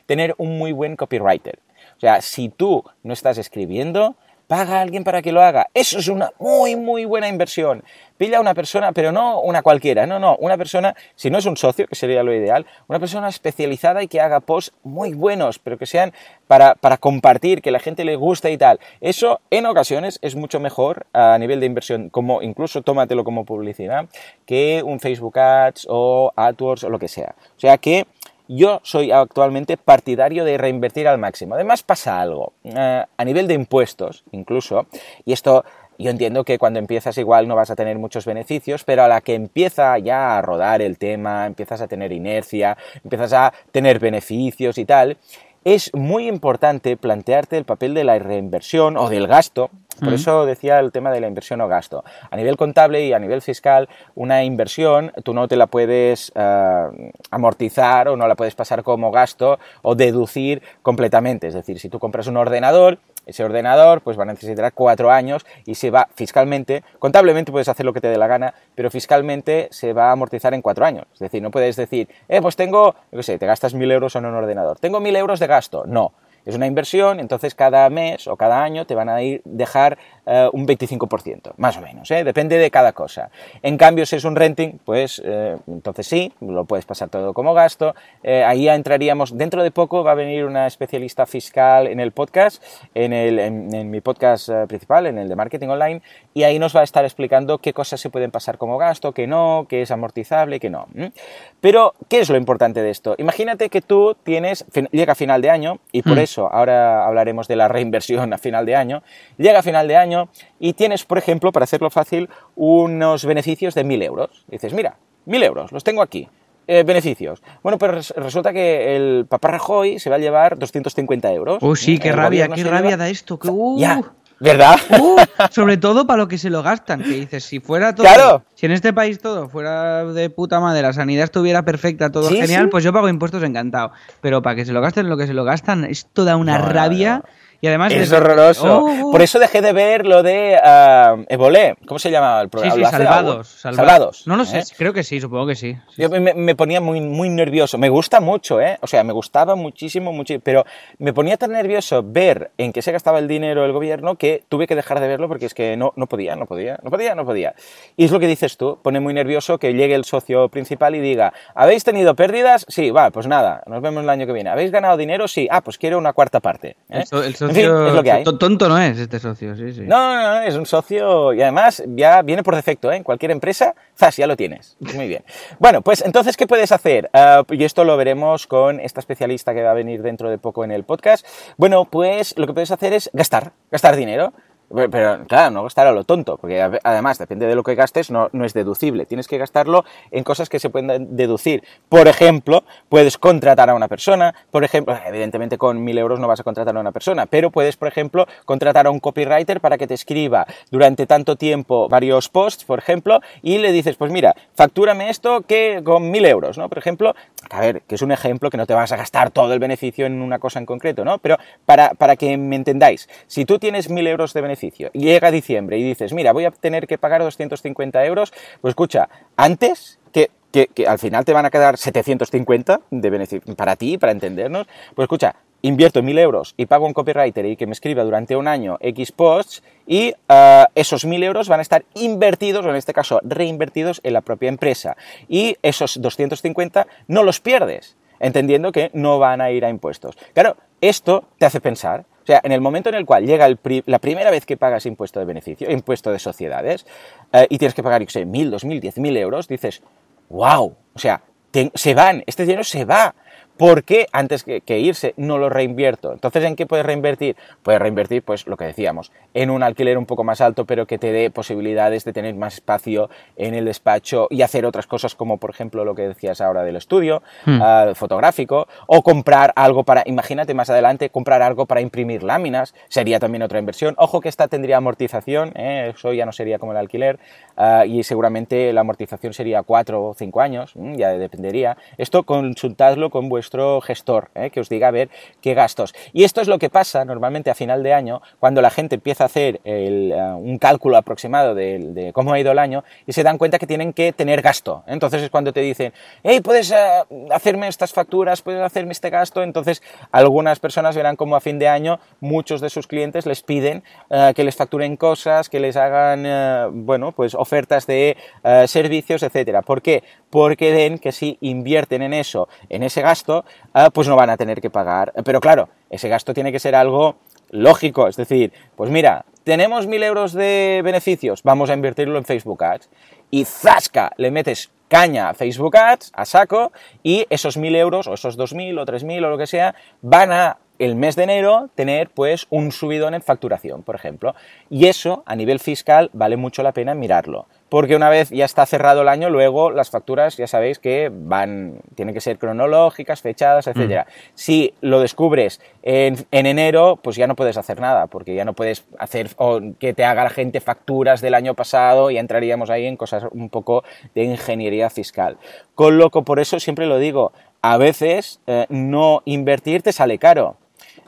tener un muy buen copywriter. O sea, si tú no estás escribiendo, paga a alguien para que lo haga. Eso es una muy, muy buena inversión. Pilla una persona, pero no una cualquiera, no, no, una persona, si no es un socio, que sería lo ideal, una persona especializada y que haga posts muy buenos, pero que sean para, para compartir, que la gente le guste y tal. Eso en ocasiones es mucho mejor a nivel de inversión, como incluso tómatelo como publicidad, que un Facebook Ads o AdWords o lo que sea. O sea que yo soy actualmente partidario de reinvertir al máximo. Además pasa algo, eh, a nivel de impuestos incluso, y esto yo entiendo que cuando empiezas igual no vas a tener muchos beneficios, pero a la que empieza ya a rodar el tema, empiezas a tener inercia, empiezas a tener beneficios y tal, es muy importante plantearte el papel de la reinversión o del gasto. Por eso decía el tema de la inversión o gasto. A nivel contable y a nivel fiscal, una inversión tú no te la puedes eh, amortizar o no la puedes pasar como gasto o deducir completamente. Es decir, si tú compras un ordenador, ese ordenador pues va a necesitar cuatro años y se va fiscalmente, contablemente puedes hacer lo que te dé la gana, pero fiscalmente se va a amortizar en cuatro años. Es decir, no puedes decir, eh, pues tengo, yo qué sé, te gastas mil euros en un ordenador, tengo mil euros de gasto. No. Es una inversión, entonces cada mes o cada año te van a ir dejar eh, un 25%, más o menos, ¿eh? depende de cada cosa. En cambio, si es un renting, pues eh, entonces sí, lo puedes pasar todo como gasto. Ahí ya entraríamos, dentro de poco va a venir una especialista fiscal en el podcast, en, el, en, mi podcast principal, en el de marketing online, y ahí nos va a estar explicando qué cosas se pueden pasar como gasto, qué no, qué es amortizable, qué no. Pero, ¿qué es lo importante de esto? Imagínate que tú tienes, llega final de año, y por eso ahora hablaremos de la reinversión a final de año, llega a final de año y tienes, por ejemplo, para hacerlo fácil, unos beneficios de 1.000 euros. Y dices, mira, 1.000 euros, los tengo aquí. Eh, beneficios. Bueno, res- resulta que el papá Rajoy se va a llevar 250 euros. Oh, sí, qué El rabia, qué rabia lleva- da esto. Que, uh, Ya, ¿verdad? uh, [laughs] sobre todo para lo que se lo gastan. Que dices, si fuera todo. Claro. Si en este país todo fuera de puta madre, la sanidad estuviera perfecta, todo Sí, genial, sí. pues yo pago impuestos encantado. Pero para que se lo gasten lo que se lo gastan, esto da una No, no, rabia. no. Y además... Es horroroso. Oh, oh. Por eso dejé de ver lo de ah, Evolé. ¿Cómo se llamaba el Sí, programa? sí, ¿Lo hace salvados, algo? salva- Salvados. No lo sé, ¿eh? creo que sí, supongo que sí. Sí, Yo me, me ponía muy, muy nervioso. Me gusta mucho, ¿eh? O sea, me gustaba muchísimo, mucho, pero me ponía tan nervioso ver en qué se gastaba el dinero el gobierno que tuve que dejar de verlo porque es que no, no podía, no podía, no podía, no podía. Y es lo que dices tú, pone muy nervioso que llegue el socio principal y diga, ¿habéis tenido pérdidas? Sí, va, pues nada, nos vemos el año que viene. ¿Habéis ganado dinero? Sí, ah, pues quiero una cuarta parte. ¿eh? El, so- el En socio... fin, es lo que hay. to- Tonto no es este socio, sí, sí. No, no, no, es un socio y además ya viene por defecto, ¿eh? En cualquier empresa, ¡zas! Ya lo tienes. Muy bien. Bueno, pues entonces, ¿qué puedes hacer? Ah, y esto lo veremos con esta especialista que va a venir dentro de poco en el podcast. Bueno, pues lo que puedes hacer es gastar, gastar dinero. Pero, claro, no gastar a lo tonto, porque además depende de lo que gastes, no, no es deducible. Tienes que gastarlo en cosas que se pueden deducir. Por ejemplo, puedes contratar a una persona, por ejemplo, evidentemente con mil euros no vas a contratar a una persona, pero puedes, por ejemplo, contratar a un copywriter para que te escriba durante tanto tiempo varios posts, por ejemplo, y le dices, pues mira, factúrame esto que con mil euros, ¿no? Por ejemplo, a ver, que es un ejemplo que no te vas a gastar todo el beneficio en una cosa en concreto, ¿no? Pero para, para que me entendáis, si tú tienes mil euros de beneficio y llega diciembre y dices, mira, voy a tener que pagar 250 euros, pues escucha, antes que, que, que al final te van a quedar 750 de beneficio para ti, para entendernos, pues escucha, invierto 1000 euros y pago un copywriter y que me escriba durante un año X posts y ah, esos 1000 euros van a estar invertidos, o en este caso reinvertidos en la propia empresa. Y esos 250 no los pierdes, entendiendo que no van a ir a impuestos. Claro, esto te hace pensar. O sea, en el momento en el cual llega la primera vez que pagas impuesto de beneficio, impuesto de sociedades, eh, y tienes que pagar, yo sé, 1000, 2000, 10000 euros, dices, wow, o sea, se van, este dinero se va. ¿Por qué antes que, que irse no lo reinvierto? Entonces, ¿en qué puedes reinvertir? Puedes reinvertir, pues lo que decíamos, en un alquiler un poco más alto, pero que te dé posibilidades de tener más espacio en el despacho y hacer otras cosas como, por ejemplo, lo que decías ahora del estudio Hmm. ah, fotográfico, o comprar algo para, imagínate más adelante, comprar algo para imprimir láminas, sería también otra inversión. Ojo que esta tendría amortización, ¿eh? eso ya no sería como el alquiler, ah, y seguramente la amortización sería cuatro o cinco años, ya dependería. Esto consultadlo con vuestro gestor, ¿eh? que os diga a ver qué gastos. Y esto es lo que pasa normalmente a final de año, cuando la gente empieza a hacer el, ah, un cálculo aproximado de, cómo ha ido el año y se dan cuenta que tienen que tener gasto. Entonces es cuando te dicen, hey, puedes ah, hacerme estas facturas, puedes hacerme este gasto. Entonces algunas personas verán como a fin de año muchos de sus clientes les piden que les facturen cosas, que les hagan, bueno, pues ofertas de servicios, etcétera. ¿Por qué? Porque ven que si invierten en eso, en ese gasto, ah, pues no van a tener que pagar. Pero claro, ese gasto tiene que ser algo lógico, es decir, pues mira, tenemos mil euros de beneficios, vamos a invertirlo en Facebook Ads y zasca, le metes caña a Facebook Ads, a saco, y esos mil euros, o esos dos mil o tres mil o lo que sea, van a el mes de enero tener pues un subidón en facturación, por ejemplo. Y eso a nivel fiscal vale mucho la pena mirarlo. Porque una vez ya está cerrado el año, luego las facturas ya sabéis que van, tienen que ser cronológicas, fechadas, etc. Si lo descubres en, en enero, pues ya no puedes hacer nada, porque ya no puedes hacer o que te haga la gente facturas del año pasado y entraríamos ahí en cosas un poco de ingeniería fiscal. Con lo que por eso siempre lo digo, a veces eh, no invertir te sale caro.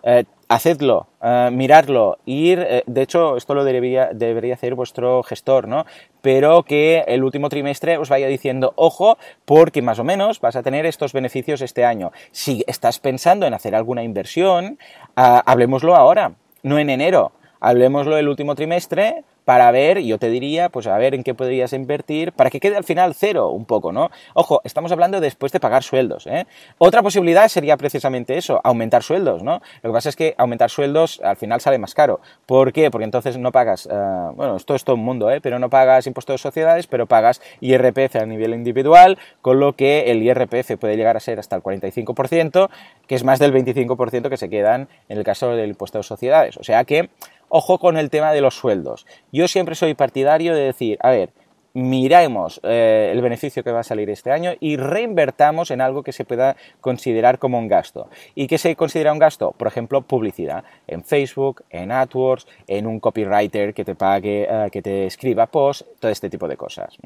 Eh, hacedlo, eh, miradlo, ir, eh, de hecho esto lo debería, debería hacer vuestro gestor, ¿no? Pero que el último trimestre os vaya diciendo, ojo, porque más o menos vas a tener estos beneficios este año. Si estás pensando en hacer alguna inversión, ah, hablemoslo ahora, no en enero, hablemoslo el último trimestre para ver, yo te diría, pues a ver en qué podrías invertir para que quede al final cero un poco, ¿no? Ojo, estamos hablando después de pagar sueldos, ¿eh? Otra posibilidad sería precisamente eso, aumentar sueldos, ¿no? Lo que pasa es que aumentar sueldos al final sale más caro. ¿Por qué? Porque entonces no pagas, eh, bueno, esto es todo un mundo, ¿eh? Pero no pagas impuestos de sociedades, pero pagas IRPF a nivel individual, con lo que el IRPF puede llegar a ser hasta el 45%, que es más del 25% que se quedan en el caso del impuesto de sociedades. O sea que ojo con el tema de los sueldos. Yo siempre soy partidario de decir, a ver, miremos eh, el beneficio que va a salir este año y reinvertamos en algo que se pueda considerar como un gasto. ¿Y qué se considera un gasto? Por ejemplo, publicidad en Facebook, en AdWords, en un copywriter que te pague, eh, que te escriba post, todo este tipo de cosas.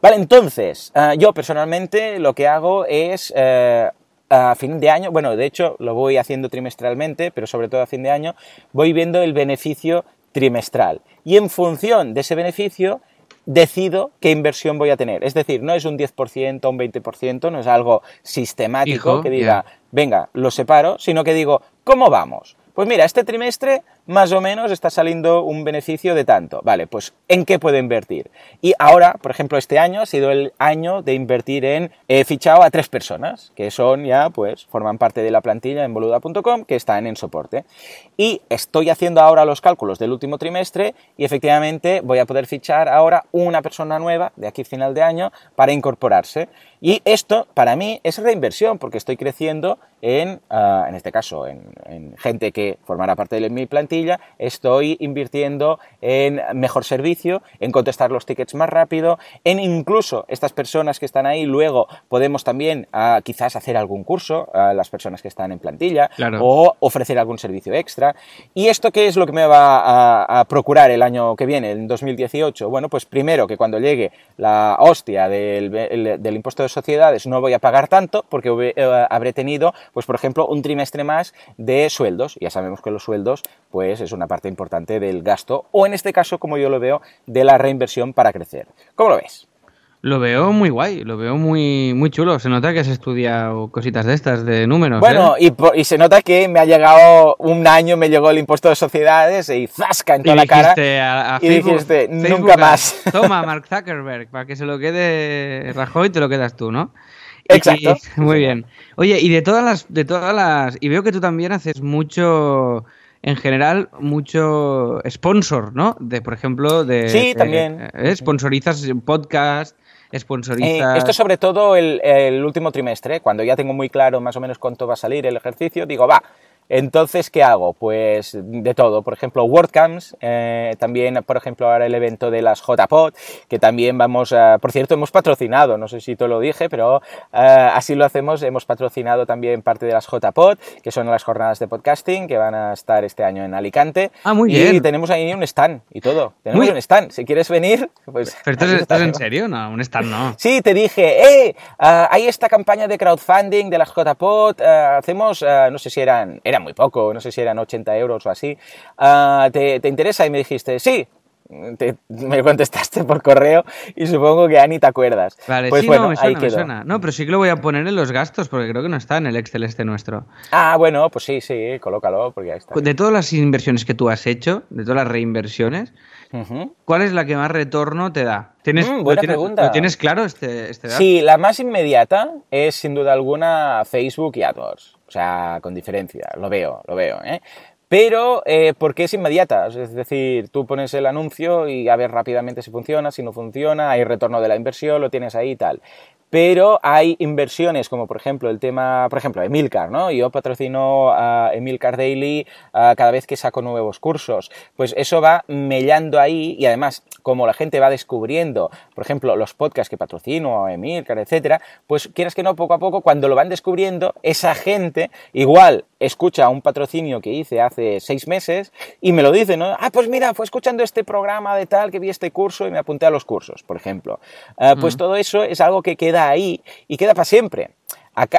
Vale, entonces, eh, yo personalmente lo que hago es a fin de año, bueno, de hecho lo voy haciendo trimestralmente, pero sobre todo a fin de año, voy viendo el beneficio trimestral. Y en función de ese beneficio, decido qué inversión voy a tener. Es decir, no es un 10%, un 20%, no es algo sistemático que diga, venga, lo separo, sino que digo, ¿cómo vamos? Pues mira, este trimestre más o menos está saliendo un beneficio de tanto. Vale, pues ¿en qué puedo invertir? Y ahora, por ejemplo, este año ha sido el año de invertir en... He fichado a tres personas, que son ya, pues, forman parte de la plantilla en boluda.com, que están en soporte. Y estoy haciendo ahora los cálculos del último trimestre y efectivamente voy a poder fichar ahora una persona nueva de aquí a final de año para incorporarse. Y esto, para mí, es reinversión, porque estoy creciendo en, ah, en este caso, en, en gente que formará parte de mi plantilla, estoy invirtiendo en mejor servicio, en contestar los tickets más rápido, en incluso estas personas que están ahí, luego podemos también ah, quizás hacer algún curso a las personas que están en plantilla, Claro. o ofrecer algún servicio extra. ¿Y esto qué es lo que me va a, a procurar el año que viene, en 2018? Bueno, pues primero que cuando llegue la hostia del, el- del impuesto de sociedades no voy a pagar tanto porque eh, habré tenido, pues por ejemplo, un trimestre más de sueldos. Ya sabemos que los sueldos, pues es una parte importante del gasto, o en este caso, como yo lo veo, de la reinversión para crecer. ¿Cómo lo ves? Lo veo muy guay, lo veo muy, muy chulo. Se nota que has estudiado cositas de estas, de números. Bueno, ¿eh? y, y se nota que me ha llegado un año, me llegó el impuesto de sociedades y zasca en Y toda la cara. dijiste a, a y Facebook, dijiste, nunca más. [laughs] Toma, Mark Zuckerberg, para que se lo quede Rajoy, te lo quedas tú, ¿no? Y- Exacto. [laughs] muy bien. Oye, y de todas las, de todas las, y veo que tú también haces mucho, en general, mucho sponsor, ¿no? De, por ejemplo, de. Sí, eh, también. eh, sponsorizas podcast, Eh, sponsorizas. esto sobre todo el, el último trimestre, cuando ya tengo muy claro más o menos cuánto va a salir el ejercicio, digo, va, entonces, ¿qué hago? Pues de todo, por ejemplo, WordCamps, eh, también, por ejemplo, ahora el evento de las JPod, que también vamos a, por cierto, hemos patrocinado, no sé si te lo dije, pero eh, así lo hacemos, hemos patrocinado también parte de las JPod, que son las jornadas de podcasting, que van a estar este año en Alicante. Ah, muy y bien. tenemos ahí un stand y todo, tenemos Muy- un stand, si quieres venir, pues... ¿Pero estás, en serio? No, un stand no. Sí, te dije, eh, ah, hay esta campaña de crowdfunding de las JPOT, ah, hacemos, ah, no sé si eran, eran muy poco, no sé si eran 80 euros o así, Ah, ¿te, te interesa? Y me dijiste, sí. Te- me contestaste por correo y supongo que ya ni te acuerdas. Vale, pues sí, bueno, no, me ahí suena, me quedó. suena. No, pero sí que lo voy a poner en los gastos, porque creo que no está en el Excel este nuestro. Ah, bueno, pues sí, sí, colócalo, porque ahí está. De todas las inversiones que tú has hecho, de todas las reinversiones, Ujú. ¿cuál es la que más retorno te da? ¿Tienes, Mm, lo buena tienes- pregunta. ¿Lo tienes claro este, este dato? Sí, la más inmediata es sin duda alguna Facebook y AdWords. O sea, con diferencia, lo veo, lo veo, ¿eh? Pero, eh, ¿por qué es inmediata? Es decir, tú pones el anuncio y a ver rápidamente si funciona, si no funciona, hay retorno de la inversión, lo tienes ahí y tal. Pero hay inversiones como por ejemplo el tema, por ejemplo, Emilcar, ¿no? Yo patrocino a Emilcar Daily ah, cada vez que saco nuevos cursos. Pues eso va mellando ahí y además como la gente va descubriendo, por ejemplo, los podcasts que patrocino, Emilcar, etcétera, pues quieras que no, poco a poco, cuando lo van descubriendo, esa gente igual escucha un patrocinio que hice hace seis meses y me lo dice, ¿no? Ah, pues mira, fue escuchando este programa de tal, que vi este curso y me apunté a los cursos, por ejemplo. Ah, pues todo eso es algo que queda ahí y queda para siempre.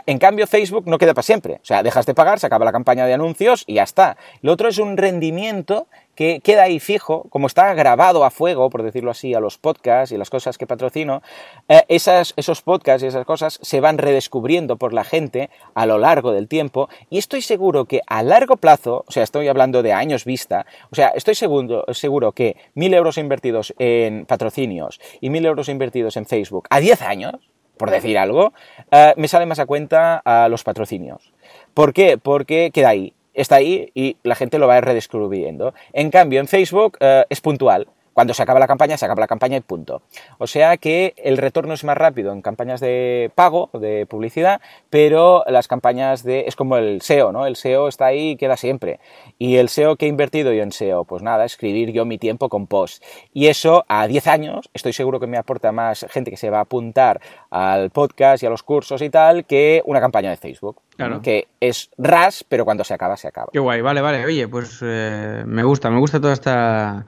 En cambio, Facebook no queda para siempre. O sea, dejas de pagar, se acaba la campaña de anuncios y ya está. Lo otro es un rendimiento que queda ahí fijo, como está grabado a fuego, por decirlo así, a los podcasts y las cosas que patrocino, eh, esos podcasts y esas cosas se van redescubriendo por la gente a lo largo del tiempo y estoy seguro que a largo plazo, o sea, estoy hablando de años vista, o sea, estoy seguro, seguro que mil euros invertidos en patrocinios y mil euros invertidos en Facebook a 10 años, por decir algo, eh, me sale más a cuenta a los patrocinios. ¿Por qué? Porque queda ahí, está ahí y la gente lo va redescubriendo. En cambio, en Facebook eh, es puntual. Cuando se acaba la campaña, se acaba la campaña y punto. O sea que el retorno es más rápido en campañas de pago, de publicidad, pero las campañas de... es como el SEO, ¿no? El SEO está ahí y queda siempre. Y el SEO que he invertido yo en SEO, pues nada, escribir yo mi tiempo con post. Y eso a 10 años, estoy seguro que me aporta más gente que se va a apuntar al podcast y a los cursos y tal, que una campaña de Facebook. Claro. Que es ras, pero cuando se acaba, se acaba. Qué guay, vale, vale. Oye, pues eh, me gusta, me gusta toda esta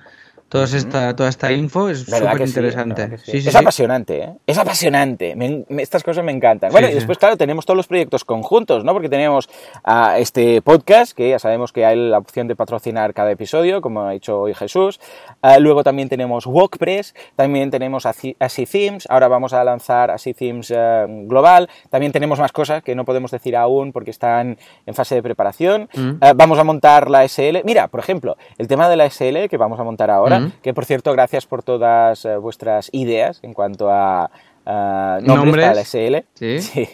toda, esta, toda esta info es súper interesante. es apasionante, ¿eh? Es apasionante. estas cosas me encantan. bueno, y después, claro, tenemos todos los proyectos conjuntos, ¿no? Porque tenemos a este podcast, que ya sabemos que hay la opción de patrocinar cada episodio, como ha dicho hoy Jesús. Ah, luego también tenemos WordPress, también tenemos Así Themes, ahora vamos a lanzar Así Themes eh, global. También tenemos más cosas que no podemos decir aún porque están en fase de preparación. Mm. Eh, vamos a montar la SL. Mira, por ejemplo, el tema de la SL que vamos a montar ahora, mm. Que por cierto, gracias por todas eh, vuestras ideas en cuanto a nombres, para la SL. [laughs] ¿Sí?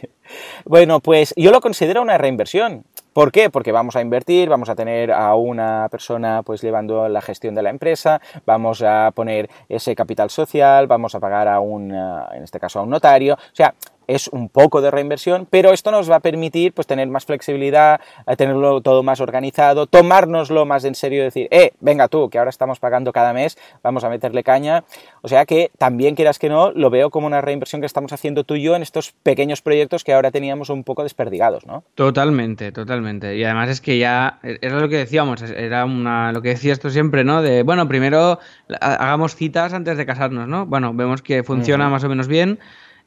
Bueno, pues yo lo considero una reinversión. ¿Por qué? Porque vamos a invertir, vamos a tener a una persona pues llevando la gestión de la empresa, vamos a poner ese capital social, vamos a pagar a un, en este caso a un notario, o sea, es un poco de reinversión, pero esto nos va a permitir pues, tener más flexibilidad, eh, tenerlo todo más organizado, tomárnoslo más en serio, decir, eh, venga tú, que ahora estamos pagando cada mes, vamos a meterle caña. O sea que también quieras que no, lo veo como una reinversión que estamos haciendo tú y yo en estos pequeños proyectos que ahora teníamos un poco desperdigados, ¿no? Totalmente, totalmente. Y además es que ya, era lo que decíamos, era una, lo que decía esto siempre, ¿no? De, bueno, primero hagamos citas antes de casarnos, ¿no? Bueno, vemos que funciona más o menos bien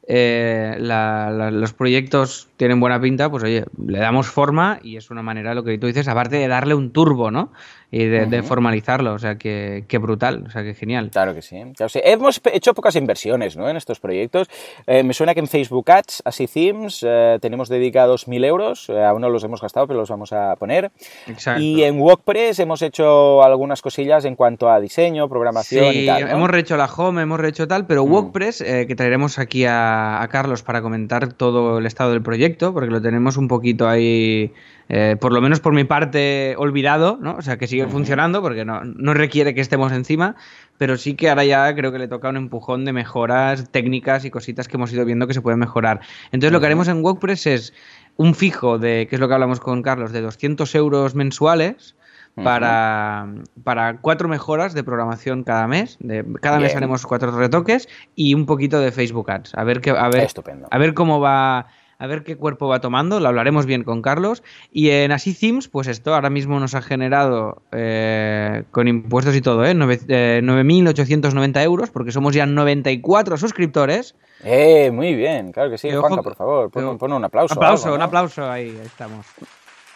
eh, los proyectos tienen buena pinta, pues oye, le damos forma y es una manera, lo que tú dices, aparte de darle un turbo, ¿no? Y de, formalizarlo, o sea, que, brutal, o sea, que genial. Claro que sí. Hemos hecho pocas inversiones, ¿no? En estos proyectos. Eh, me suena que en Facebook Ads, así Themes, eh, tenemos dedicados mil euros, aún no los hemos gastado, pero los vamos a poner. Exacto. Y en WordPress hemos hecho algunas cosillas en cuanto a diseño, programación y tal. hemos hecho la home, hemos hecho tal, pero mm. WordPress, que traeremos aquí a a, Carlos para comentar todo el estado del proyecto, porque lo tenemos un poquito ahí, eh, por lo menos por mi parte, olvidado, ¿no? O sea, que sigue funcionando, porque no, no requiere que estemos encima, pero sí que ahora ya creo que le toca un empujón de mejoras técnicas y cositas que hemos ido viendo que se pueden mejorar. Entonces, lo que haremos en WordPress es un fijo de, que es lo que hablamos con Carlos, de 200 euros mensuales para, para cuatro mejoras de programación cada mes. De, cada mes haremos cuatro retoques y un poquito de Facebook Ads. A ver, qué, a ver, a ver cómo va a ver qué cuerpo va tomando, lo hablaremos bien con Carlos. Y en Así Themes, pues esto ahora mismo nos ha generado, eh, con impuestos y todo, ¿eh? 9.890 euros, porque somos ya 94 suscriptores. Eh, muy bien, claro que sí. Juanca, por favor, pon, un aplauso. Un aplauso, un aplauso, ahí estamos.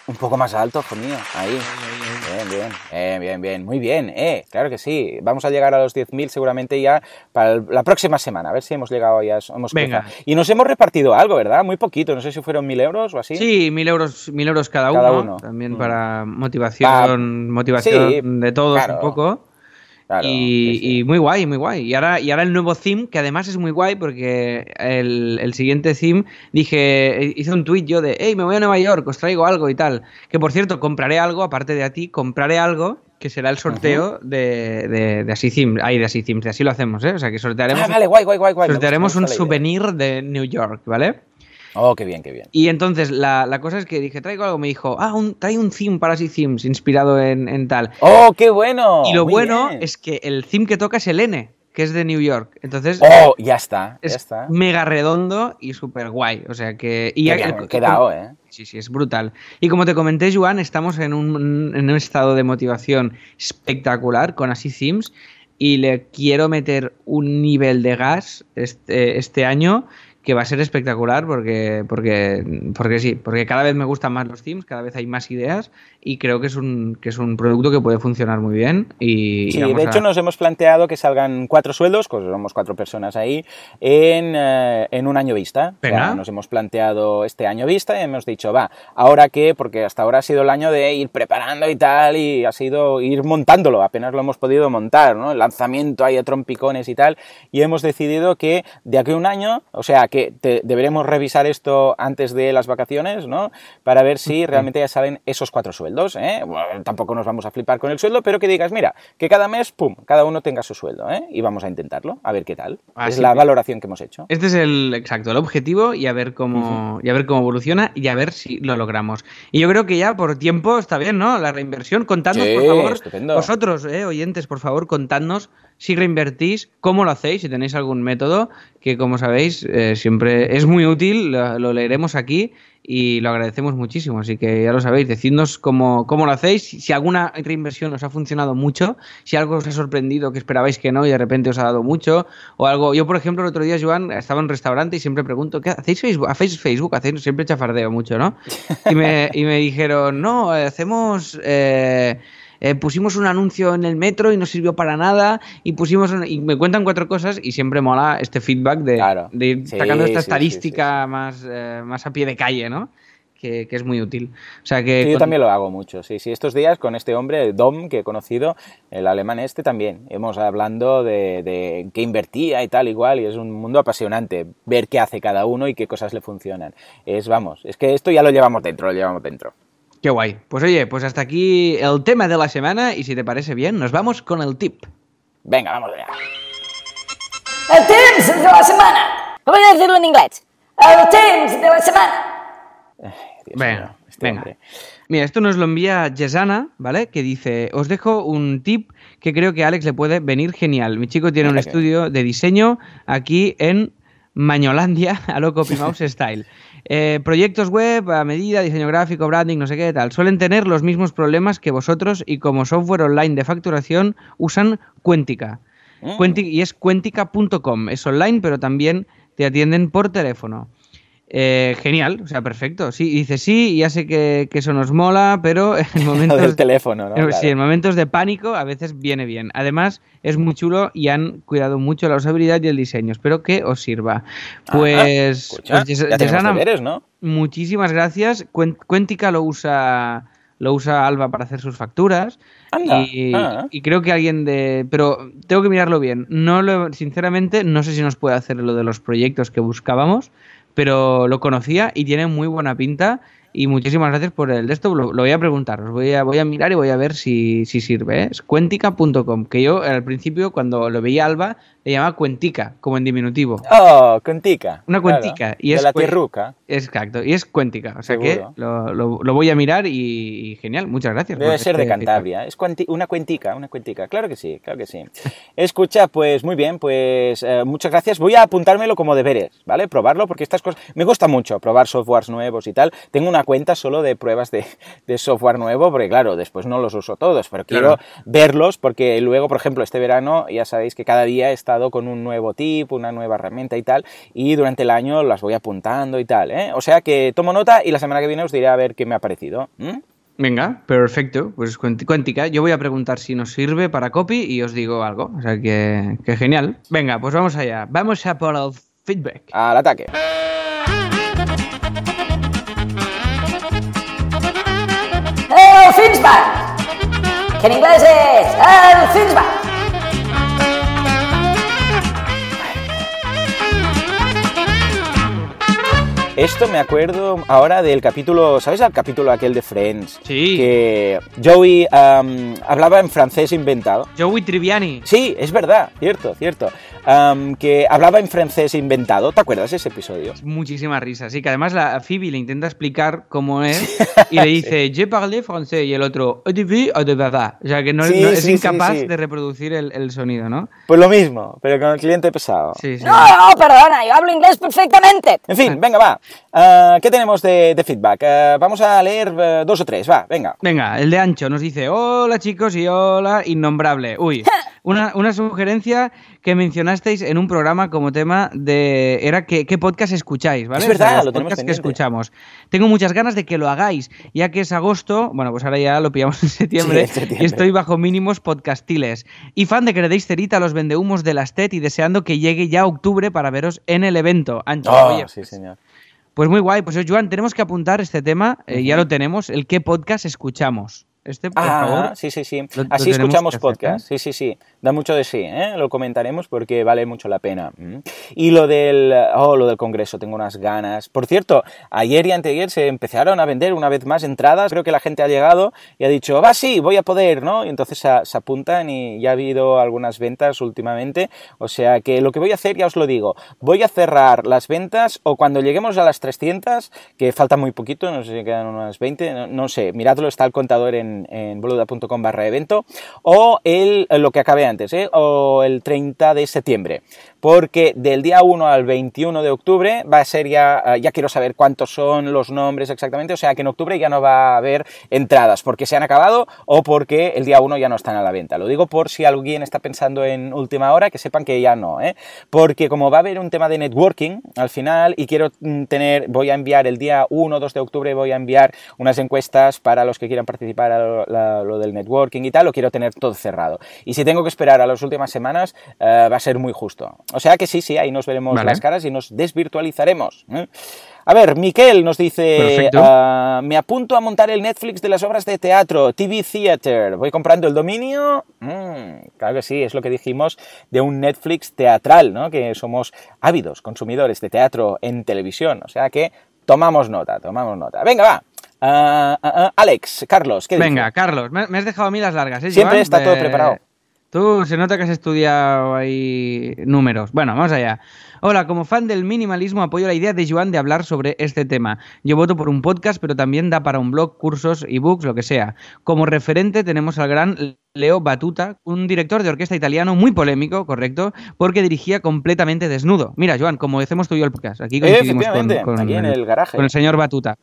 Un poco más alto, hijo mío. Ahí. Bien, bien. Eh, bien, bien. Muy bien. Eh, claro que sí. Vamos a llegar a los 10.000 seguramente ya para la próxima semana. A ver si hemos llegado ya. Hemos Venga. Y nos hemos repartido algo, ¿verdad? Muy poquito. No sé si fueron 1.000 euros o así. Sí, 1.000 euros, mil euros cada, uno. También mm. para motivación, motivación de todos un poco y, muy guay, muy guay. Y ahora, y ahora el nuevo theme, que además es muy guay porque el, siguiente theme dije, hice un tweet yo de, hey, me voy a Nueva York, os traigo algo y tal. Que por cierto, compraré algo, aparte de a ti, compraré algo que será el sorteo de, de, de Así Theme. Ay, de Así Themes, así lo hacemos, ¿eh? O sea, que sortearemos, ah, vale, guay, guay, guay, sortearemos un souvenir de New York, ¿vale? Oh, qué bien, qué bien. Y entonces la, cosa es que dije, traigo algo, me dijo, ah, un, trae un theme para sí themes inspirado en, tal. Oh, qué bueno. Y lo bueno es que el theme que toca es el N, que es de New York. Entonces, oh, ya está, es ya está. mega redondo y súper guay. O sea que. Y qué quedado, ¿eh? Sí, sí, es brutal. Y como te comenté, Juan, estamos en un, en un estado de motivación espectacular con Así Themes y le quiero meter un nivel de gas este, este año que va a ser espectacular porque, porque, porque sí, porque cada vez me gustan más los themes, cada vez hay más ideas y creo que es un, que es un producto que puede funcionar muy bien. Y, sí, de hecho nos hemos planteado que salgan cuatro sueldos, pues somos cuatro personas ahí, en, eh, en un año vista. nos hemos planteado este año vista y hemos dicho, va, ahora qué, porque hasta ahora ha sido el año de ir preparando y tal, y ha sido ir montándolo, apenas lo hemos podido montar, ¿no? El lanzamiento ahí de trompicones y tal, y hemos decidido que de aquí a un año, o sea, que deberemos revisar esto antes de las vacaciones, ¿no? Para ver si realmente ya salen esos cuatro sueldos. ¿Eh? tampoco nos vamos a flipar con el sueldo, pero que digas, mira, que cada mes, pum, cada uno tenga su sueldo, ¿eh? Y vamos a intentarlo, a ver qué tal. es la valoración que hemos hecho. Este es el exacto, el objetivo y a ver cómo, y a ver cómo evoluciona y a ver si lo logramos. Y yo creo que ya por tiempo está bien, ¿no? La reinversión. Contadnos, por favor, vosotros, ¿eh? oyentes, por favor, contadnos si reinvertís, cómo lo hacéis, si tenéis algún método, que como sabéis eh, siempre es muy útil, lo, lo, leeremos aquí y lo agradecemos muchísimo. Así que ya lo sabéis, decidnos cómo, cómo lo hacéis, si alguna reinversión os ha funcionado mucho, si algo os ha sorprendido que esperabais que no y de repente os ha dado mucho, o algo. Yo, por ejemplo, el otro día, Joan, estaba en un restaurante y siempre pregunto, ¿qué hacéis Facebook? ¿Hacéis Facebook? ¿Hacéis? Siempre chafardeo mucho, ¿no? Y me, y me dijeron, no, hacemos... Eh, eh, pusimos un anuncio en el metro y no sirvió para nada y pusimos un, y me cuentan cuatro cosas y siempre mola este feedback de, Claro. de ir Sí, sacando esta sí, sí, estadística Más, eh, más a pie de calle, ¿no? Que, que es muy útil. O sea que Sí, yo también lo hago mucho, sí, sí. Estos días con este hombre, Dom, que he conocido, el alemán este también, hemos hablando de, de qué invertía y tal, igual, y es un mundo apasionante ver qué hace cada uno y qué cosas le funcionan. Es, vamos, es que esto ya lo llevamos dentro, lo llevamos dentro. Qué guay. Pues oye, pues hasta aquí el tema de la semana y si te parece bien, nos vamos con el tip. Venga, vamos allá. El Teams de la semana. Voy a decirlo en inglés. El Teams de la semana. Dios Venga, mío, este venga. hombre. Mira, esto nos lo envía Yesana, ¿vale? Que dice, os dejo un tip que creo que a Alex le puede venir genial. Mi chico tiene un estudio de diseño aquí en Mañolandia, [laughs] a lo Copy Mouse Style. Eh, proyectos web a medida, diseño gráfico, branding, no sé qué tal. Suelen tener los mismos problemas que vosotros y como software online de facturación usan Cuentica. Mm. Y es cuentica.com. Es online, pero también te atienden por teléfono. Eh, genial, o sea, perfecto. Sí, dice sí, ya sé que, que eso nos mola, pero [laughs] en [laughs] momentos, del teléfono, ¿no? Claro. sí, en momentos de pánico a veces viene bien. Además, es muy chulo y han cuidado mucho la usabilidad y el diseño. Espero que os sirva. Pues, Ajá, escucha, pues, ya Yesana, deberes, ¿no? muchísimas gracias. Cuentica lo usa lo usa Alba para hacer sus facturas Anda, y, ah. y creo que alguien de pero tengo que mirarlo bien no lo, sinceramente no sé si nos puede hacer lo de los proyectos que buscábamos pero lo conocía y tiene muy buena pinta y muchísimas gracias por el de esto lo, lo voy a preguntar os voy a voy a mirar y voy a ver si, si sirve ¿eh? es cuentica.com que yo al principio cuando lo veía Alba le llamaba cuentica como en diminutivo Oh, cuentica. Una claro. cuentica, y de es la tierruca. Exacto, y es cuéntica, o sea Seguro. que lo, lo- lo voy a mirar y, y genial, muchas gracias. Debe por ser de este Cantabria. Es cuanti- una cuentica, una cuentica. Claro que sí, claro que sí. Escucha, pues muy bien, pues eh, muchas gracias. Voy a apuntármelo como deberes, ¿vale? Probarlo, porque estas cosas... Me gusta mucho probar softwares nuevos y tal. Tengo una cuenta solo de pruebas de, de software nuevo, porque claro, después no los uso todos, pero quiero Claro. verlos, porque luego, por ejemplo, este verano ya sabéis que cada día he estado con un nuevo tip, una nueva herramienta y tal, y durante el año las voy apuntando y tal, ¿eh? O sea que tomo nota y la semana que viene os diré a ver qué me ha parecido. Venga, perfecto, pues cuéntica. Yo voy a preguntar si nos sirve para copy y os digo algo, o sea que, que genial. Venga, pues vamos allá, vamos a por el feedback. Al ataque. En inglés es el Esto me acuerdo ahora del capítulo, ¿sabes el capítulo aquel de Friends? Sí. Que Joey am, hablaba en francés inventado. Joey Triviani. Sí, es verdad, cierto, cierto. Am, que hablaba en francés inventado. ¿Te acuerdas de ese episodio? Muchísima risa, sí, que además la Phoebe le intenta explicar cómo es y le [laughs] dice, je parle français, y el otro, au début o de verdad. O sea, que no, Sí, no- es sí, sí, incapaz sí. de reproducir el, el sonido, ¿no? Pues lo mismo, pero con el cliente pesado. Sí, sí. No, no, perdona, yo hablo inglés perfectamente. En fin, venga, va. Ah, ¿Qué tenemos de, de feedback? Ah, vamos a leer eh, dos o tres, va, venga. Venga, el de Ancho nos dice, hola chicos y hola innombrable. Uy, una, una sugerencia que mencionasteis en un programa como tema de... Era que, qué podcast escucháis, ¿vale? Es verdad, los lo tenemos que escuchamos. Tengo muchas ganas de que lo hagáis, ya que es agosto, bueno, pues ahora ya lo pillamos en septiembre, Sí, en septiembre. y estoy bajo mínimos podcastiles. Y fan de que le deis cerita a los vendehumos de las TED y deseando que llegue ya octubre para veros en el evento. Ancho, Oh, oye, sí, señor. Pues muy guay, pues Joan, tenemos que apuntar este tema, eh, ya lo tenemos, el qué podcast escuchamos. Este, por Ah, favor. sí, sí, sí. lo- Así escuchamos hacer, podcast. Sí, sí, sí. Da mucho de sí, ¿eh? Lo comentaremos porque vale mucho la pena. Mm. Y lo del, oh, lo del congreso, tengo unas ganas. Por cierto, ayer y anteayer se empezaron a vender una vez más entradas. Creo que la gente ha llegado y ha dicho, va, sí, voy a poder, ¿no? Y entonces se, apuntan y ya ha habido algunas ventas últimamente. O sea que lo que voy a hacer, ya os lo digo, voy a cerrar las ventas o cuando lleguemos a las 300, que falta muy poquito, no sé si quedan unas 20, no, sé, miradlo, está el contador en boluda.com barra evento, o el, lo que acabé ¿eh? o el 30 de septiembre porque del día 1 al 21 de octubre va a ser ya, eh, ya quiero saber cuántos son los nombres exactamente, o sea que en octubre ya no va a haber entradas porque se han acabado o porque el día 1 ya no están a la venta. Lo digo por si alguien está pensando en última hora, que sepan que ya no, ¿eh? porque como va a haber un tema de networking al final y quiero mm, tener, voy a enviar el día 1 o 2 de octubre, voy a enviar unas encuestas para los que quieran participar a lo, del networking y tal, lo quiero tener todo cerrado. Y si tengo que esperar a las últimas semanas, eh, va a ser muy justo. O sea que sí, sí, ahí nos veremos las caras y nos desvirtualizaremos. ¿eh? A ver, Miquel nos dice, uh, me apunto a montar el Netflix de las obras de teatro, TV Theater, voy comprando el dominio. Mm, claro que sí, es lo que dijimos de un Netflix teatral, ¿no? Que somos ávidos consumidores de teatro en televisión, o sea que tomamos nota, tomamos nota. Venga, va. Uh, uh, Alex, Carlos, ¿qué Venga, Venga, Carlos, me, has dejado a mí las largas, ¿eh, Siempre está todo preparado. Tú se nota que has estudiado ahí números. Bueno, vamos allá. Hola, como fan del minimalismo apoyo la idea de Joan de hablar sobre este tema. Yo voto por un podcast, pero también da para un blog, cursos, ebooks, lo que sea. Como referente tenemos al gran Leo Batuta, un director de orquesta italiano muy polémico, correcto, porque dirigía completamente desnudo. Mira, Joan, como hacemos tú y yo el podcast, aquí coincidimos con, en el garaje. con el señor Batuta.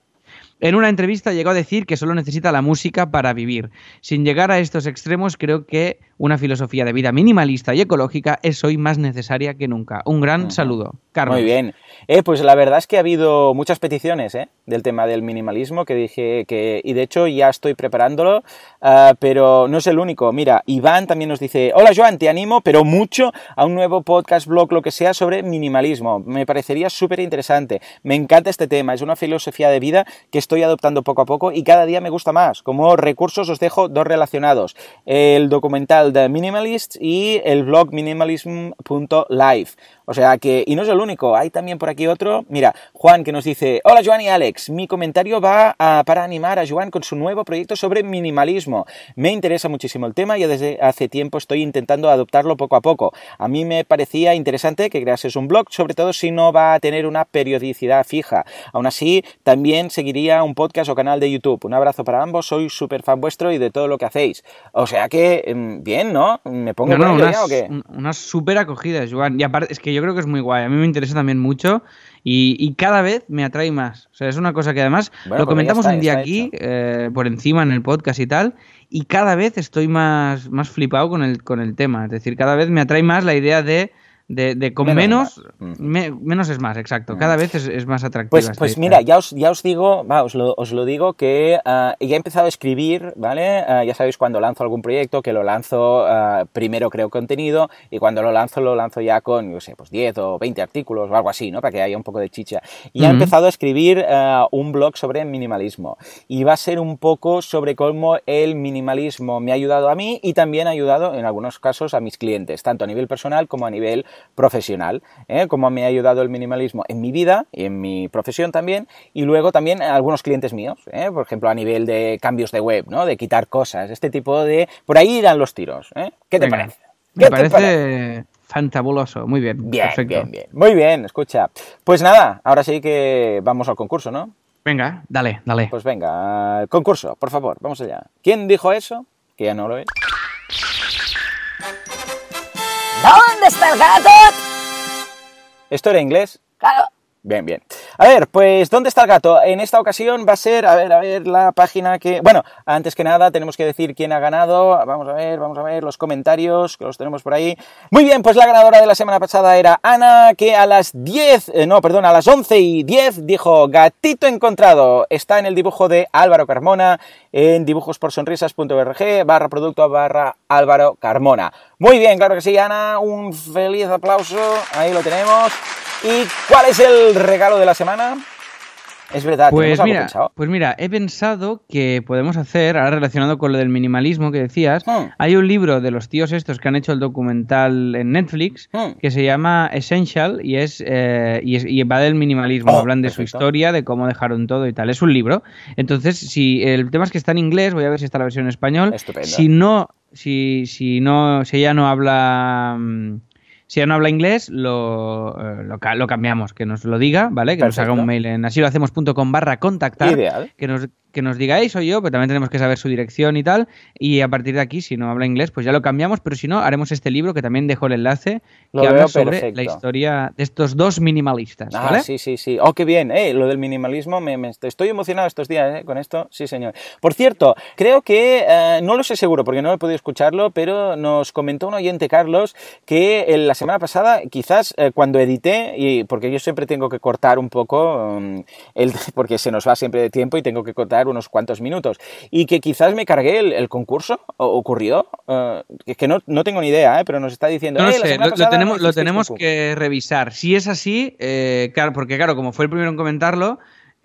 En una entrevista llegó a decir que solo necesita la música para vivir. Sin llegar a estos extremos, creo que una filosofía de vida minimalista y ecológica es hoy más necesaria que nunca. Un gran saludo. Carlos. Muy bien. Eh, pues la verdad es que ha habido muchas peticiones ¿eh? del tema del minimalismo que dije que, y de hecho ya estoy preparándolo, uh, pero no es el único. Mira, Iván también nos dice, hola Joan, te animo, pero mucho a un nuevo podcast, blog, lo que sea, sobre minimalismo. Me parecería súper interesante. Me encanta este tema, es una filosofía de vida que estoy adoptando poco a poco y cada día me gusta más. Como recursos os dejo dos relacionados, el documental de Minimalists y el blog minimalism.live. O sea que, y no es el único, hay también por aquí otro. Mira, Juan que nos dice, hola Joan y Alex, mi comentario va para animar a Joan con su nuevo proyecto sobre minimalismo. Me interesa muchísimo el tema y desde hace tiempo estoy intentando adoptarlo poco a poco. A mí me parecía interesante que creases un blog, sobre todo si no va a tener una periodicidad fija. Aún así, también seguiría un podcast o canal de YouTube. Un abrazo para ambos, soy súper fan vuestro y de todo lo que hacéis. O sea que, em, bien, ¿no? ¿Me pongo no, no, o qué? Una súper acogida, Joan. Y aparte, es que yo creo que es muy guay. A mí me interesa también mucho y, cada vez me atrae más. O sea, es una cosa que además lo pues comentamos un día aquí, eh, por encima en el podcast y tal, y cada vez estoy más, más flipado con el, con el tema. Es decir, cada vez me atrae más la idea de de, con menos, menos, es más, exacto. Cada vez es, más atractivo. Pues, pues mira, ya os, ya os digo, os, lo, digo que ah, ya he empezado a escribir, ¿vale? Ah, ya sabéis cuando lanzo algún proyecto que lo lanzo, ah, primero creo contenido y cuando lo lanzo lo lanzo ya con, yo sé, pues 10 o 20 artículos o algo así, ¿no? Para que haya un poco de chicha. Y he empezado a escribir un blog sobre minimalismo y va a ser un poco sobre cómo el minimalismo me ha ayudado a mí y también ha ayudado en algunos casos a mis clientes, tanto a nivel personal como a nivel profesional, ¿eh? cómo me ha ayudado el minimalismo en mi vida y en mi profesión también, y luego también a algunos clientes míos, ¿eh? por ejemplo, a nivel de cambios de web, ¿no? de quitar cosas, este tipo de... Por ahí irán los tiros. ¿eh? ¿Qué te parece? Me parece fantabuloso, muy bien. Bien, perfecto. bien, bien. Muy bien, escucha. Pues nada, ahora sí que vamos al concurso, ¿no? Venga, dale, dale. Pues venga, concurso, por favor, vamos allá. ¿Quién dijo eso? Que ya no lo es. ¿Dónde está el gato? ¿Esto era inglés? Claro. Bien, bien. A ver, pues, ¿dónde está el gato? En esta ocasión va a ser, a ver, a ver, la página que... Bueno, antes que nada tenemos que decir quién ha ganado. Vamos a ver, vamos a ver los comentarios, que los tenemos por ahí. Muy bien, pues la ganadora de la semana pasada era Ana, que a las 10, eh, no, perdón, a las 11 y 10 dijo gatito encontrado. Está en el dibujo de Álvaro Carmona, en dibujosporsonrisas.org, barra producto, barra Álvaro Carmona. Muy bien, claro que sí, Ana, un feliz aplauso. Ahí lo tenemos. ¿Y cuál es el regalo de la semana? Es verdad, pues mira, pensado? Pues mira, he pensado que podemos hacer, ahora relacionado con lo del minimalismo que decías, hmm. hay un libro de los tíos estos que han hecho el documental en Netflix hmm. que se llama Essential y es, eh, y, va del minimalismo, oh, hablan de su historia, de cómo dejaron todo y tal. Es un libro. Entonces, si el tema es que está en inglés, voy a ver si está la versión en español. Si no, si, si no, si ella no habla mm, si ya no habla inglés, lo, eh, lo, cambiamos, que nos lo diga, ¿vale? Que nos haga un mail en así lo hacemos.com barra contactar. Que nos, que nos digáis o yo, pero también tenemos que saber su dirección y tal. Y a partir de aquí, si no habla inglés, pues ya lo cambiamos, pero si no, haremos este libro que también dejo el enlace, Lo que habla sobre perfecto. la historia de estos dos minimalistas, Ah, ¿vale? sí, sí, sí. Oh, qué bien. Eh, lo del minimalismo, me, me- estoy emocionado estos días eh, con esto. Sí, señor. Por cierto, creo que, eh, no lo sé seguro porque no he podido escucharlo, pero nos comentó un oyente, Carlos, que la semana pasada, quizás eh, cuando edité, y porque yo siempre tengo que cortar un poco, mm, el, [laughs] porque se nos va siempre de tiempo y tengo que cortar unos cuantos minutos, y que quizás me cargué el, el concurso, o ocurrió, eh, que, no, no tengo ni idea, eh, pero nos está diciendo... No lo "Eh, sé, lo, lo tenemos, lo tenemos concurso". que revisar. Si es así, eh, claro, porque claro, como fue el primero en comentarlo,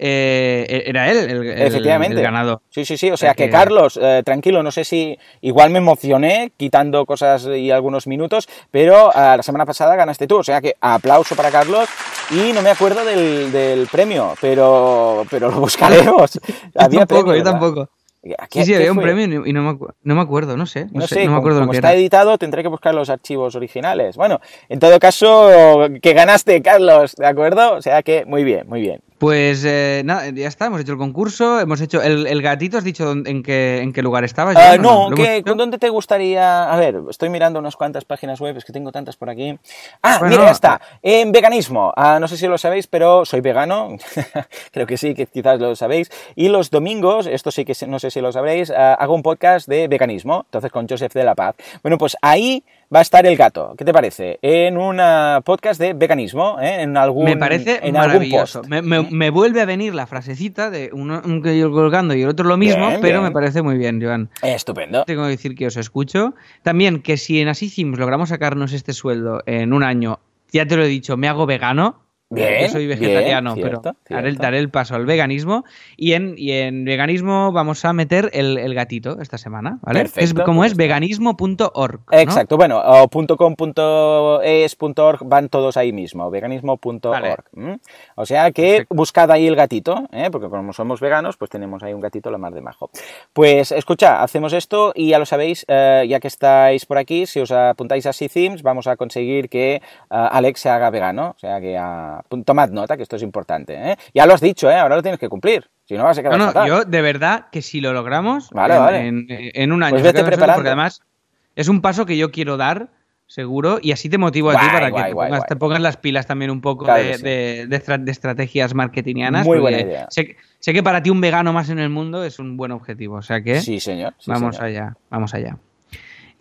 eh, era él el, el- Efectivamente. el ganador. Sí, sí, sí. O sea que, que- Carlos, eh, tranquilo, no sé si igual me emocioné quitando cosas y algunos minutos, pero eh, la semana pasada ganaste tú. O sea que aplauso para Carlos y no me acuerdo del, del premio, pero, pero lo buscaremos. [laughs] Yo Había tampoco, premio, yo tampoco. ¿Qué- Sí, sí, había un fue? premio y no me, no me acuerdo, no sé. No, No sé, sé, no me como, acuerdo como lo que está era. editado tendré que buscar los archivos originales. Bueno, en todo caso, que ganaste, Carlos, ¿de acuerdo? O sea que muy bien, muy bien. Pues eh, nada, ya está, hemos hecho el concurso, hemos hecho el, el gatito, ¿has dicho dónde- en qué, en qué lugar estaba? Joan, ¿o no, ¿Lo hemos ¿qué-? ¿dónde te gustaría? A ver, estoy mirando unas cuantas páginas web, es que tengo tantas por aquí. Ah, Bueno, mira, ya está. En veganismo. Ah, no sé si lo sabéis, pero soy vegano. [laughs] Creo que sí, que quizás lo sabéis. Y los domingos, esto sí que no sé si lo sabréis, ah, hago un podcast de veganismo, entonces con Joseph de la Paz. Bueno, pues ahí va a estar el gato. ¿Qué te parece? En un podcast de veganismo, ¿eh? en algún Me parece en algún maravilloso. post. Me, me- me vuelve a venir la frasecita de uno un que yo colgando y el otro lo mismo, Bien, pero bien. me parece muy bien, Joan. Estupendo. Tengo que decir que os escucho. También que si en Así Sims logramos sacarnos este sueldo en un año, ya te lo he dicho, me hago vegano. Bien, Yo soy vegetariano, bien, cierto, pero daré, el- cierto. daré el paso al veganismo. Y en, y en veganismo vamos a meter el, el gatito esta semana, ¿vale? Perfecto, es como pues es ya está. veganismo.org. ¿no? Exacto, bueno, o .com, .es, .org van todos ahí mismo, veganismo.org. O sea que Perfecto. buscad ahí el gatito, ¿eh? porque como somos veganos, pues tenemos ahí un gatito la mar de majo. Pues escucha, hacemos esto y ya lo sabéis, eh, ya que estáis por aquí, si os apuntáis a Themes, vamos a conseguir que eh, Alex se haga vegano. O sea que tomad nota, que esto es importante. ¿eh? Ya lo has dicho, ¿eh? ahora lo tienes que cumplir. Si no, vas a quedar No, no, fatal. yo de verdad que si lo logramos Vale, en, vale. en- en un año, Pues vete preparando. porque además es un paso que yo quiero dar, seguro, y así te motivo a ti Guay, para guay, que te guay, pongas, guay. te pongas las pilas también un poco Claro de, que sí. de- de estra- de estrategias marketingianas. Muy buena idea. Sé, sé que para ti un vegano más en el mundo es un buen objetivo, o sea que Sí, señor. sí, vamos señor. allá, vamos allá.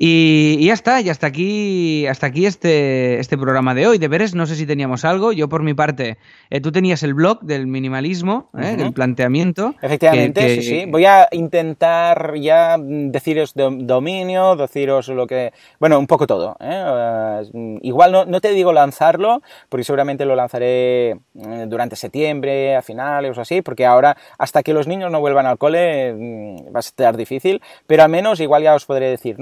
Y, y ya está, y hasta aquí, hasta aquí este, este programa de hoy. Deberes, no sé si teníamos algo. Yo, por mi parte, eh, tú tenías el blog del minimalismo, eh, Ujú. el planteamiento. Efectivamente, que- sí, que- sí. Voy a intentar ya deciros dom- dominio, deciros lo que... Bueno, un poco todo. ¿eh? Eh, igual no, no te digo lanzarlo, porque seguramente lo lanzaré eh, durante septiembre, a finales o así, porque ahora, hasta que los niños no vuelvan al cole, mm, va a estar difícil, pero al menos igual ya os podré decir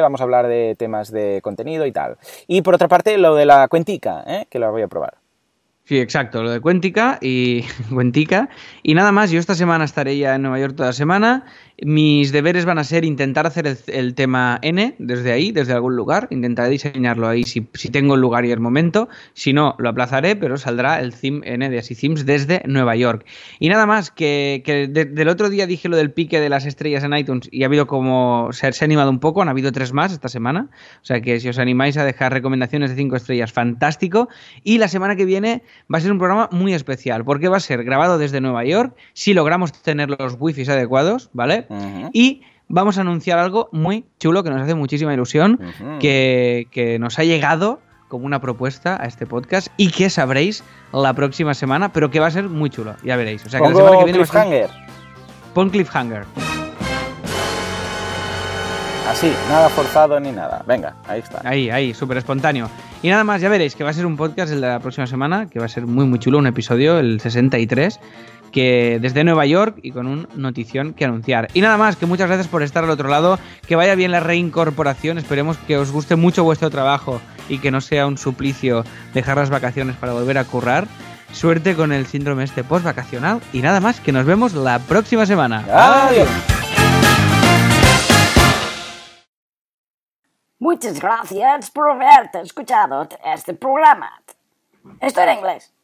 vamos a hablar de temas de contenido y tal. Y por otra parte, lo de la cuentica, ¿eh? que lo voy a probar. Sí, exacto, lo de Cuéntica y [laughs] Cuentica. Y nada más, yo esta semana estaré ya en Nueva York toda la semana. Mis deberes van a ser intentar hacer el, tema N desde ahí, desde algún lugar. Intentaré diseñarlo ahí si, tengo el lugar y el momento. Si no, lo aplazaré, pero saldrá el theme N de Así desde Nueva York. Y nada más, que, que de- del otro día dije lo del pique de las estrellas en iTunes y ha habido como. Se, se ha animado un poco, han habido tres más esta semana. O sea que si os animáis a dejar recomendaciones de cinco estrellas, fantástico. Y la semana que viene va a ser un programa muy especial, porque va a ser grabado desde Nueva York, si logramos tener los wifis adecuados, ¿vale? Y vamos a anunciar algo muy chulo que nos hace muchísima ilusión, que, que nos ha llegado como una propuesta a este podcast y que sabréis la próxima semana, pero que va a ser muy chulo, ya veréis. O sea que la semana Pongo que viene cliffhanger. pon cliffhanger. Así, nada forzado ni nada. Venga, ahí está. Ahí, ahí, súper espontáneo. Y nada más, ya veréis que va a ser un podcast el de la próxima semana, que va a ser muy, muy chulo, un episodio, el 63, que desde Nueva York y con un notición que anunciar. Y nada más, que muchas gracias por estar al otro lado, que vaya bien la reincorporación, esperemos que os guste mucho vuestro trabajo y que no sea un suplicio dejar las vacaciones para volver a currar. Suerte con el síndrome este post-vacacional y nada más, que nos vemos la próxima semana. Adiós. Muchas gracias por haberte escuchado este programa. Esto era inglés.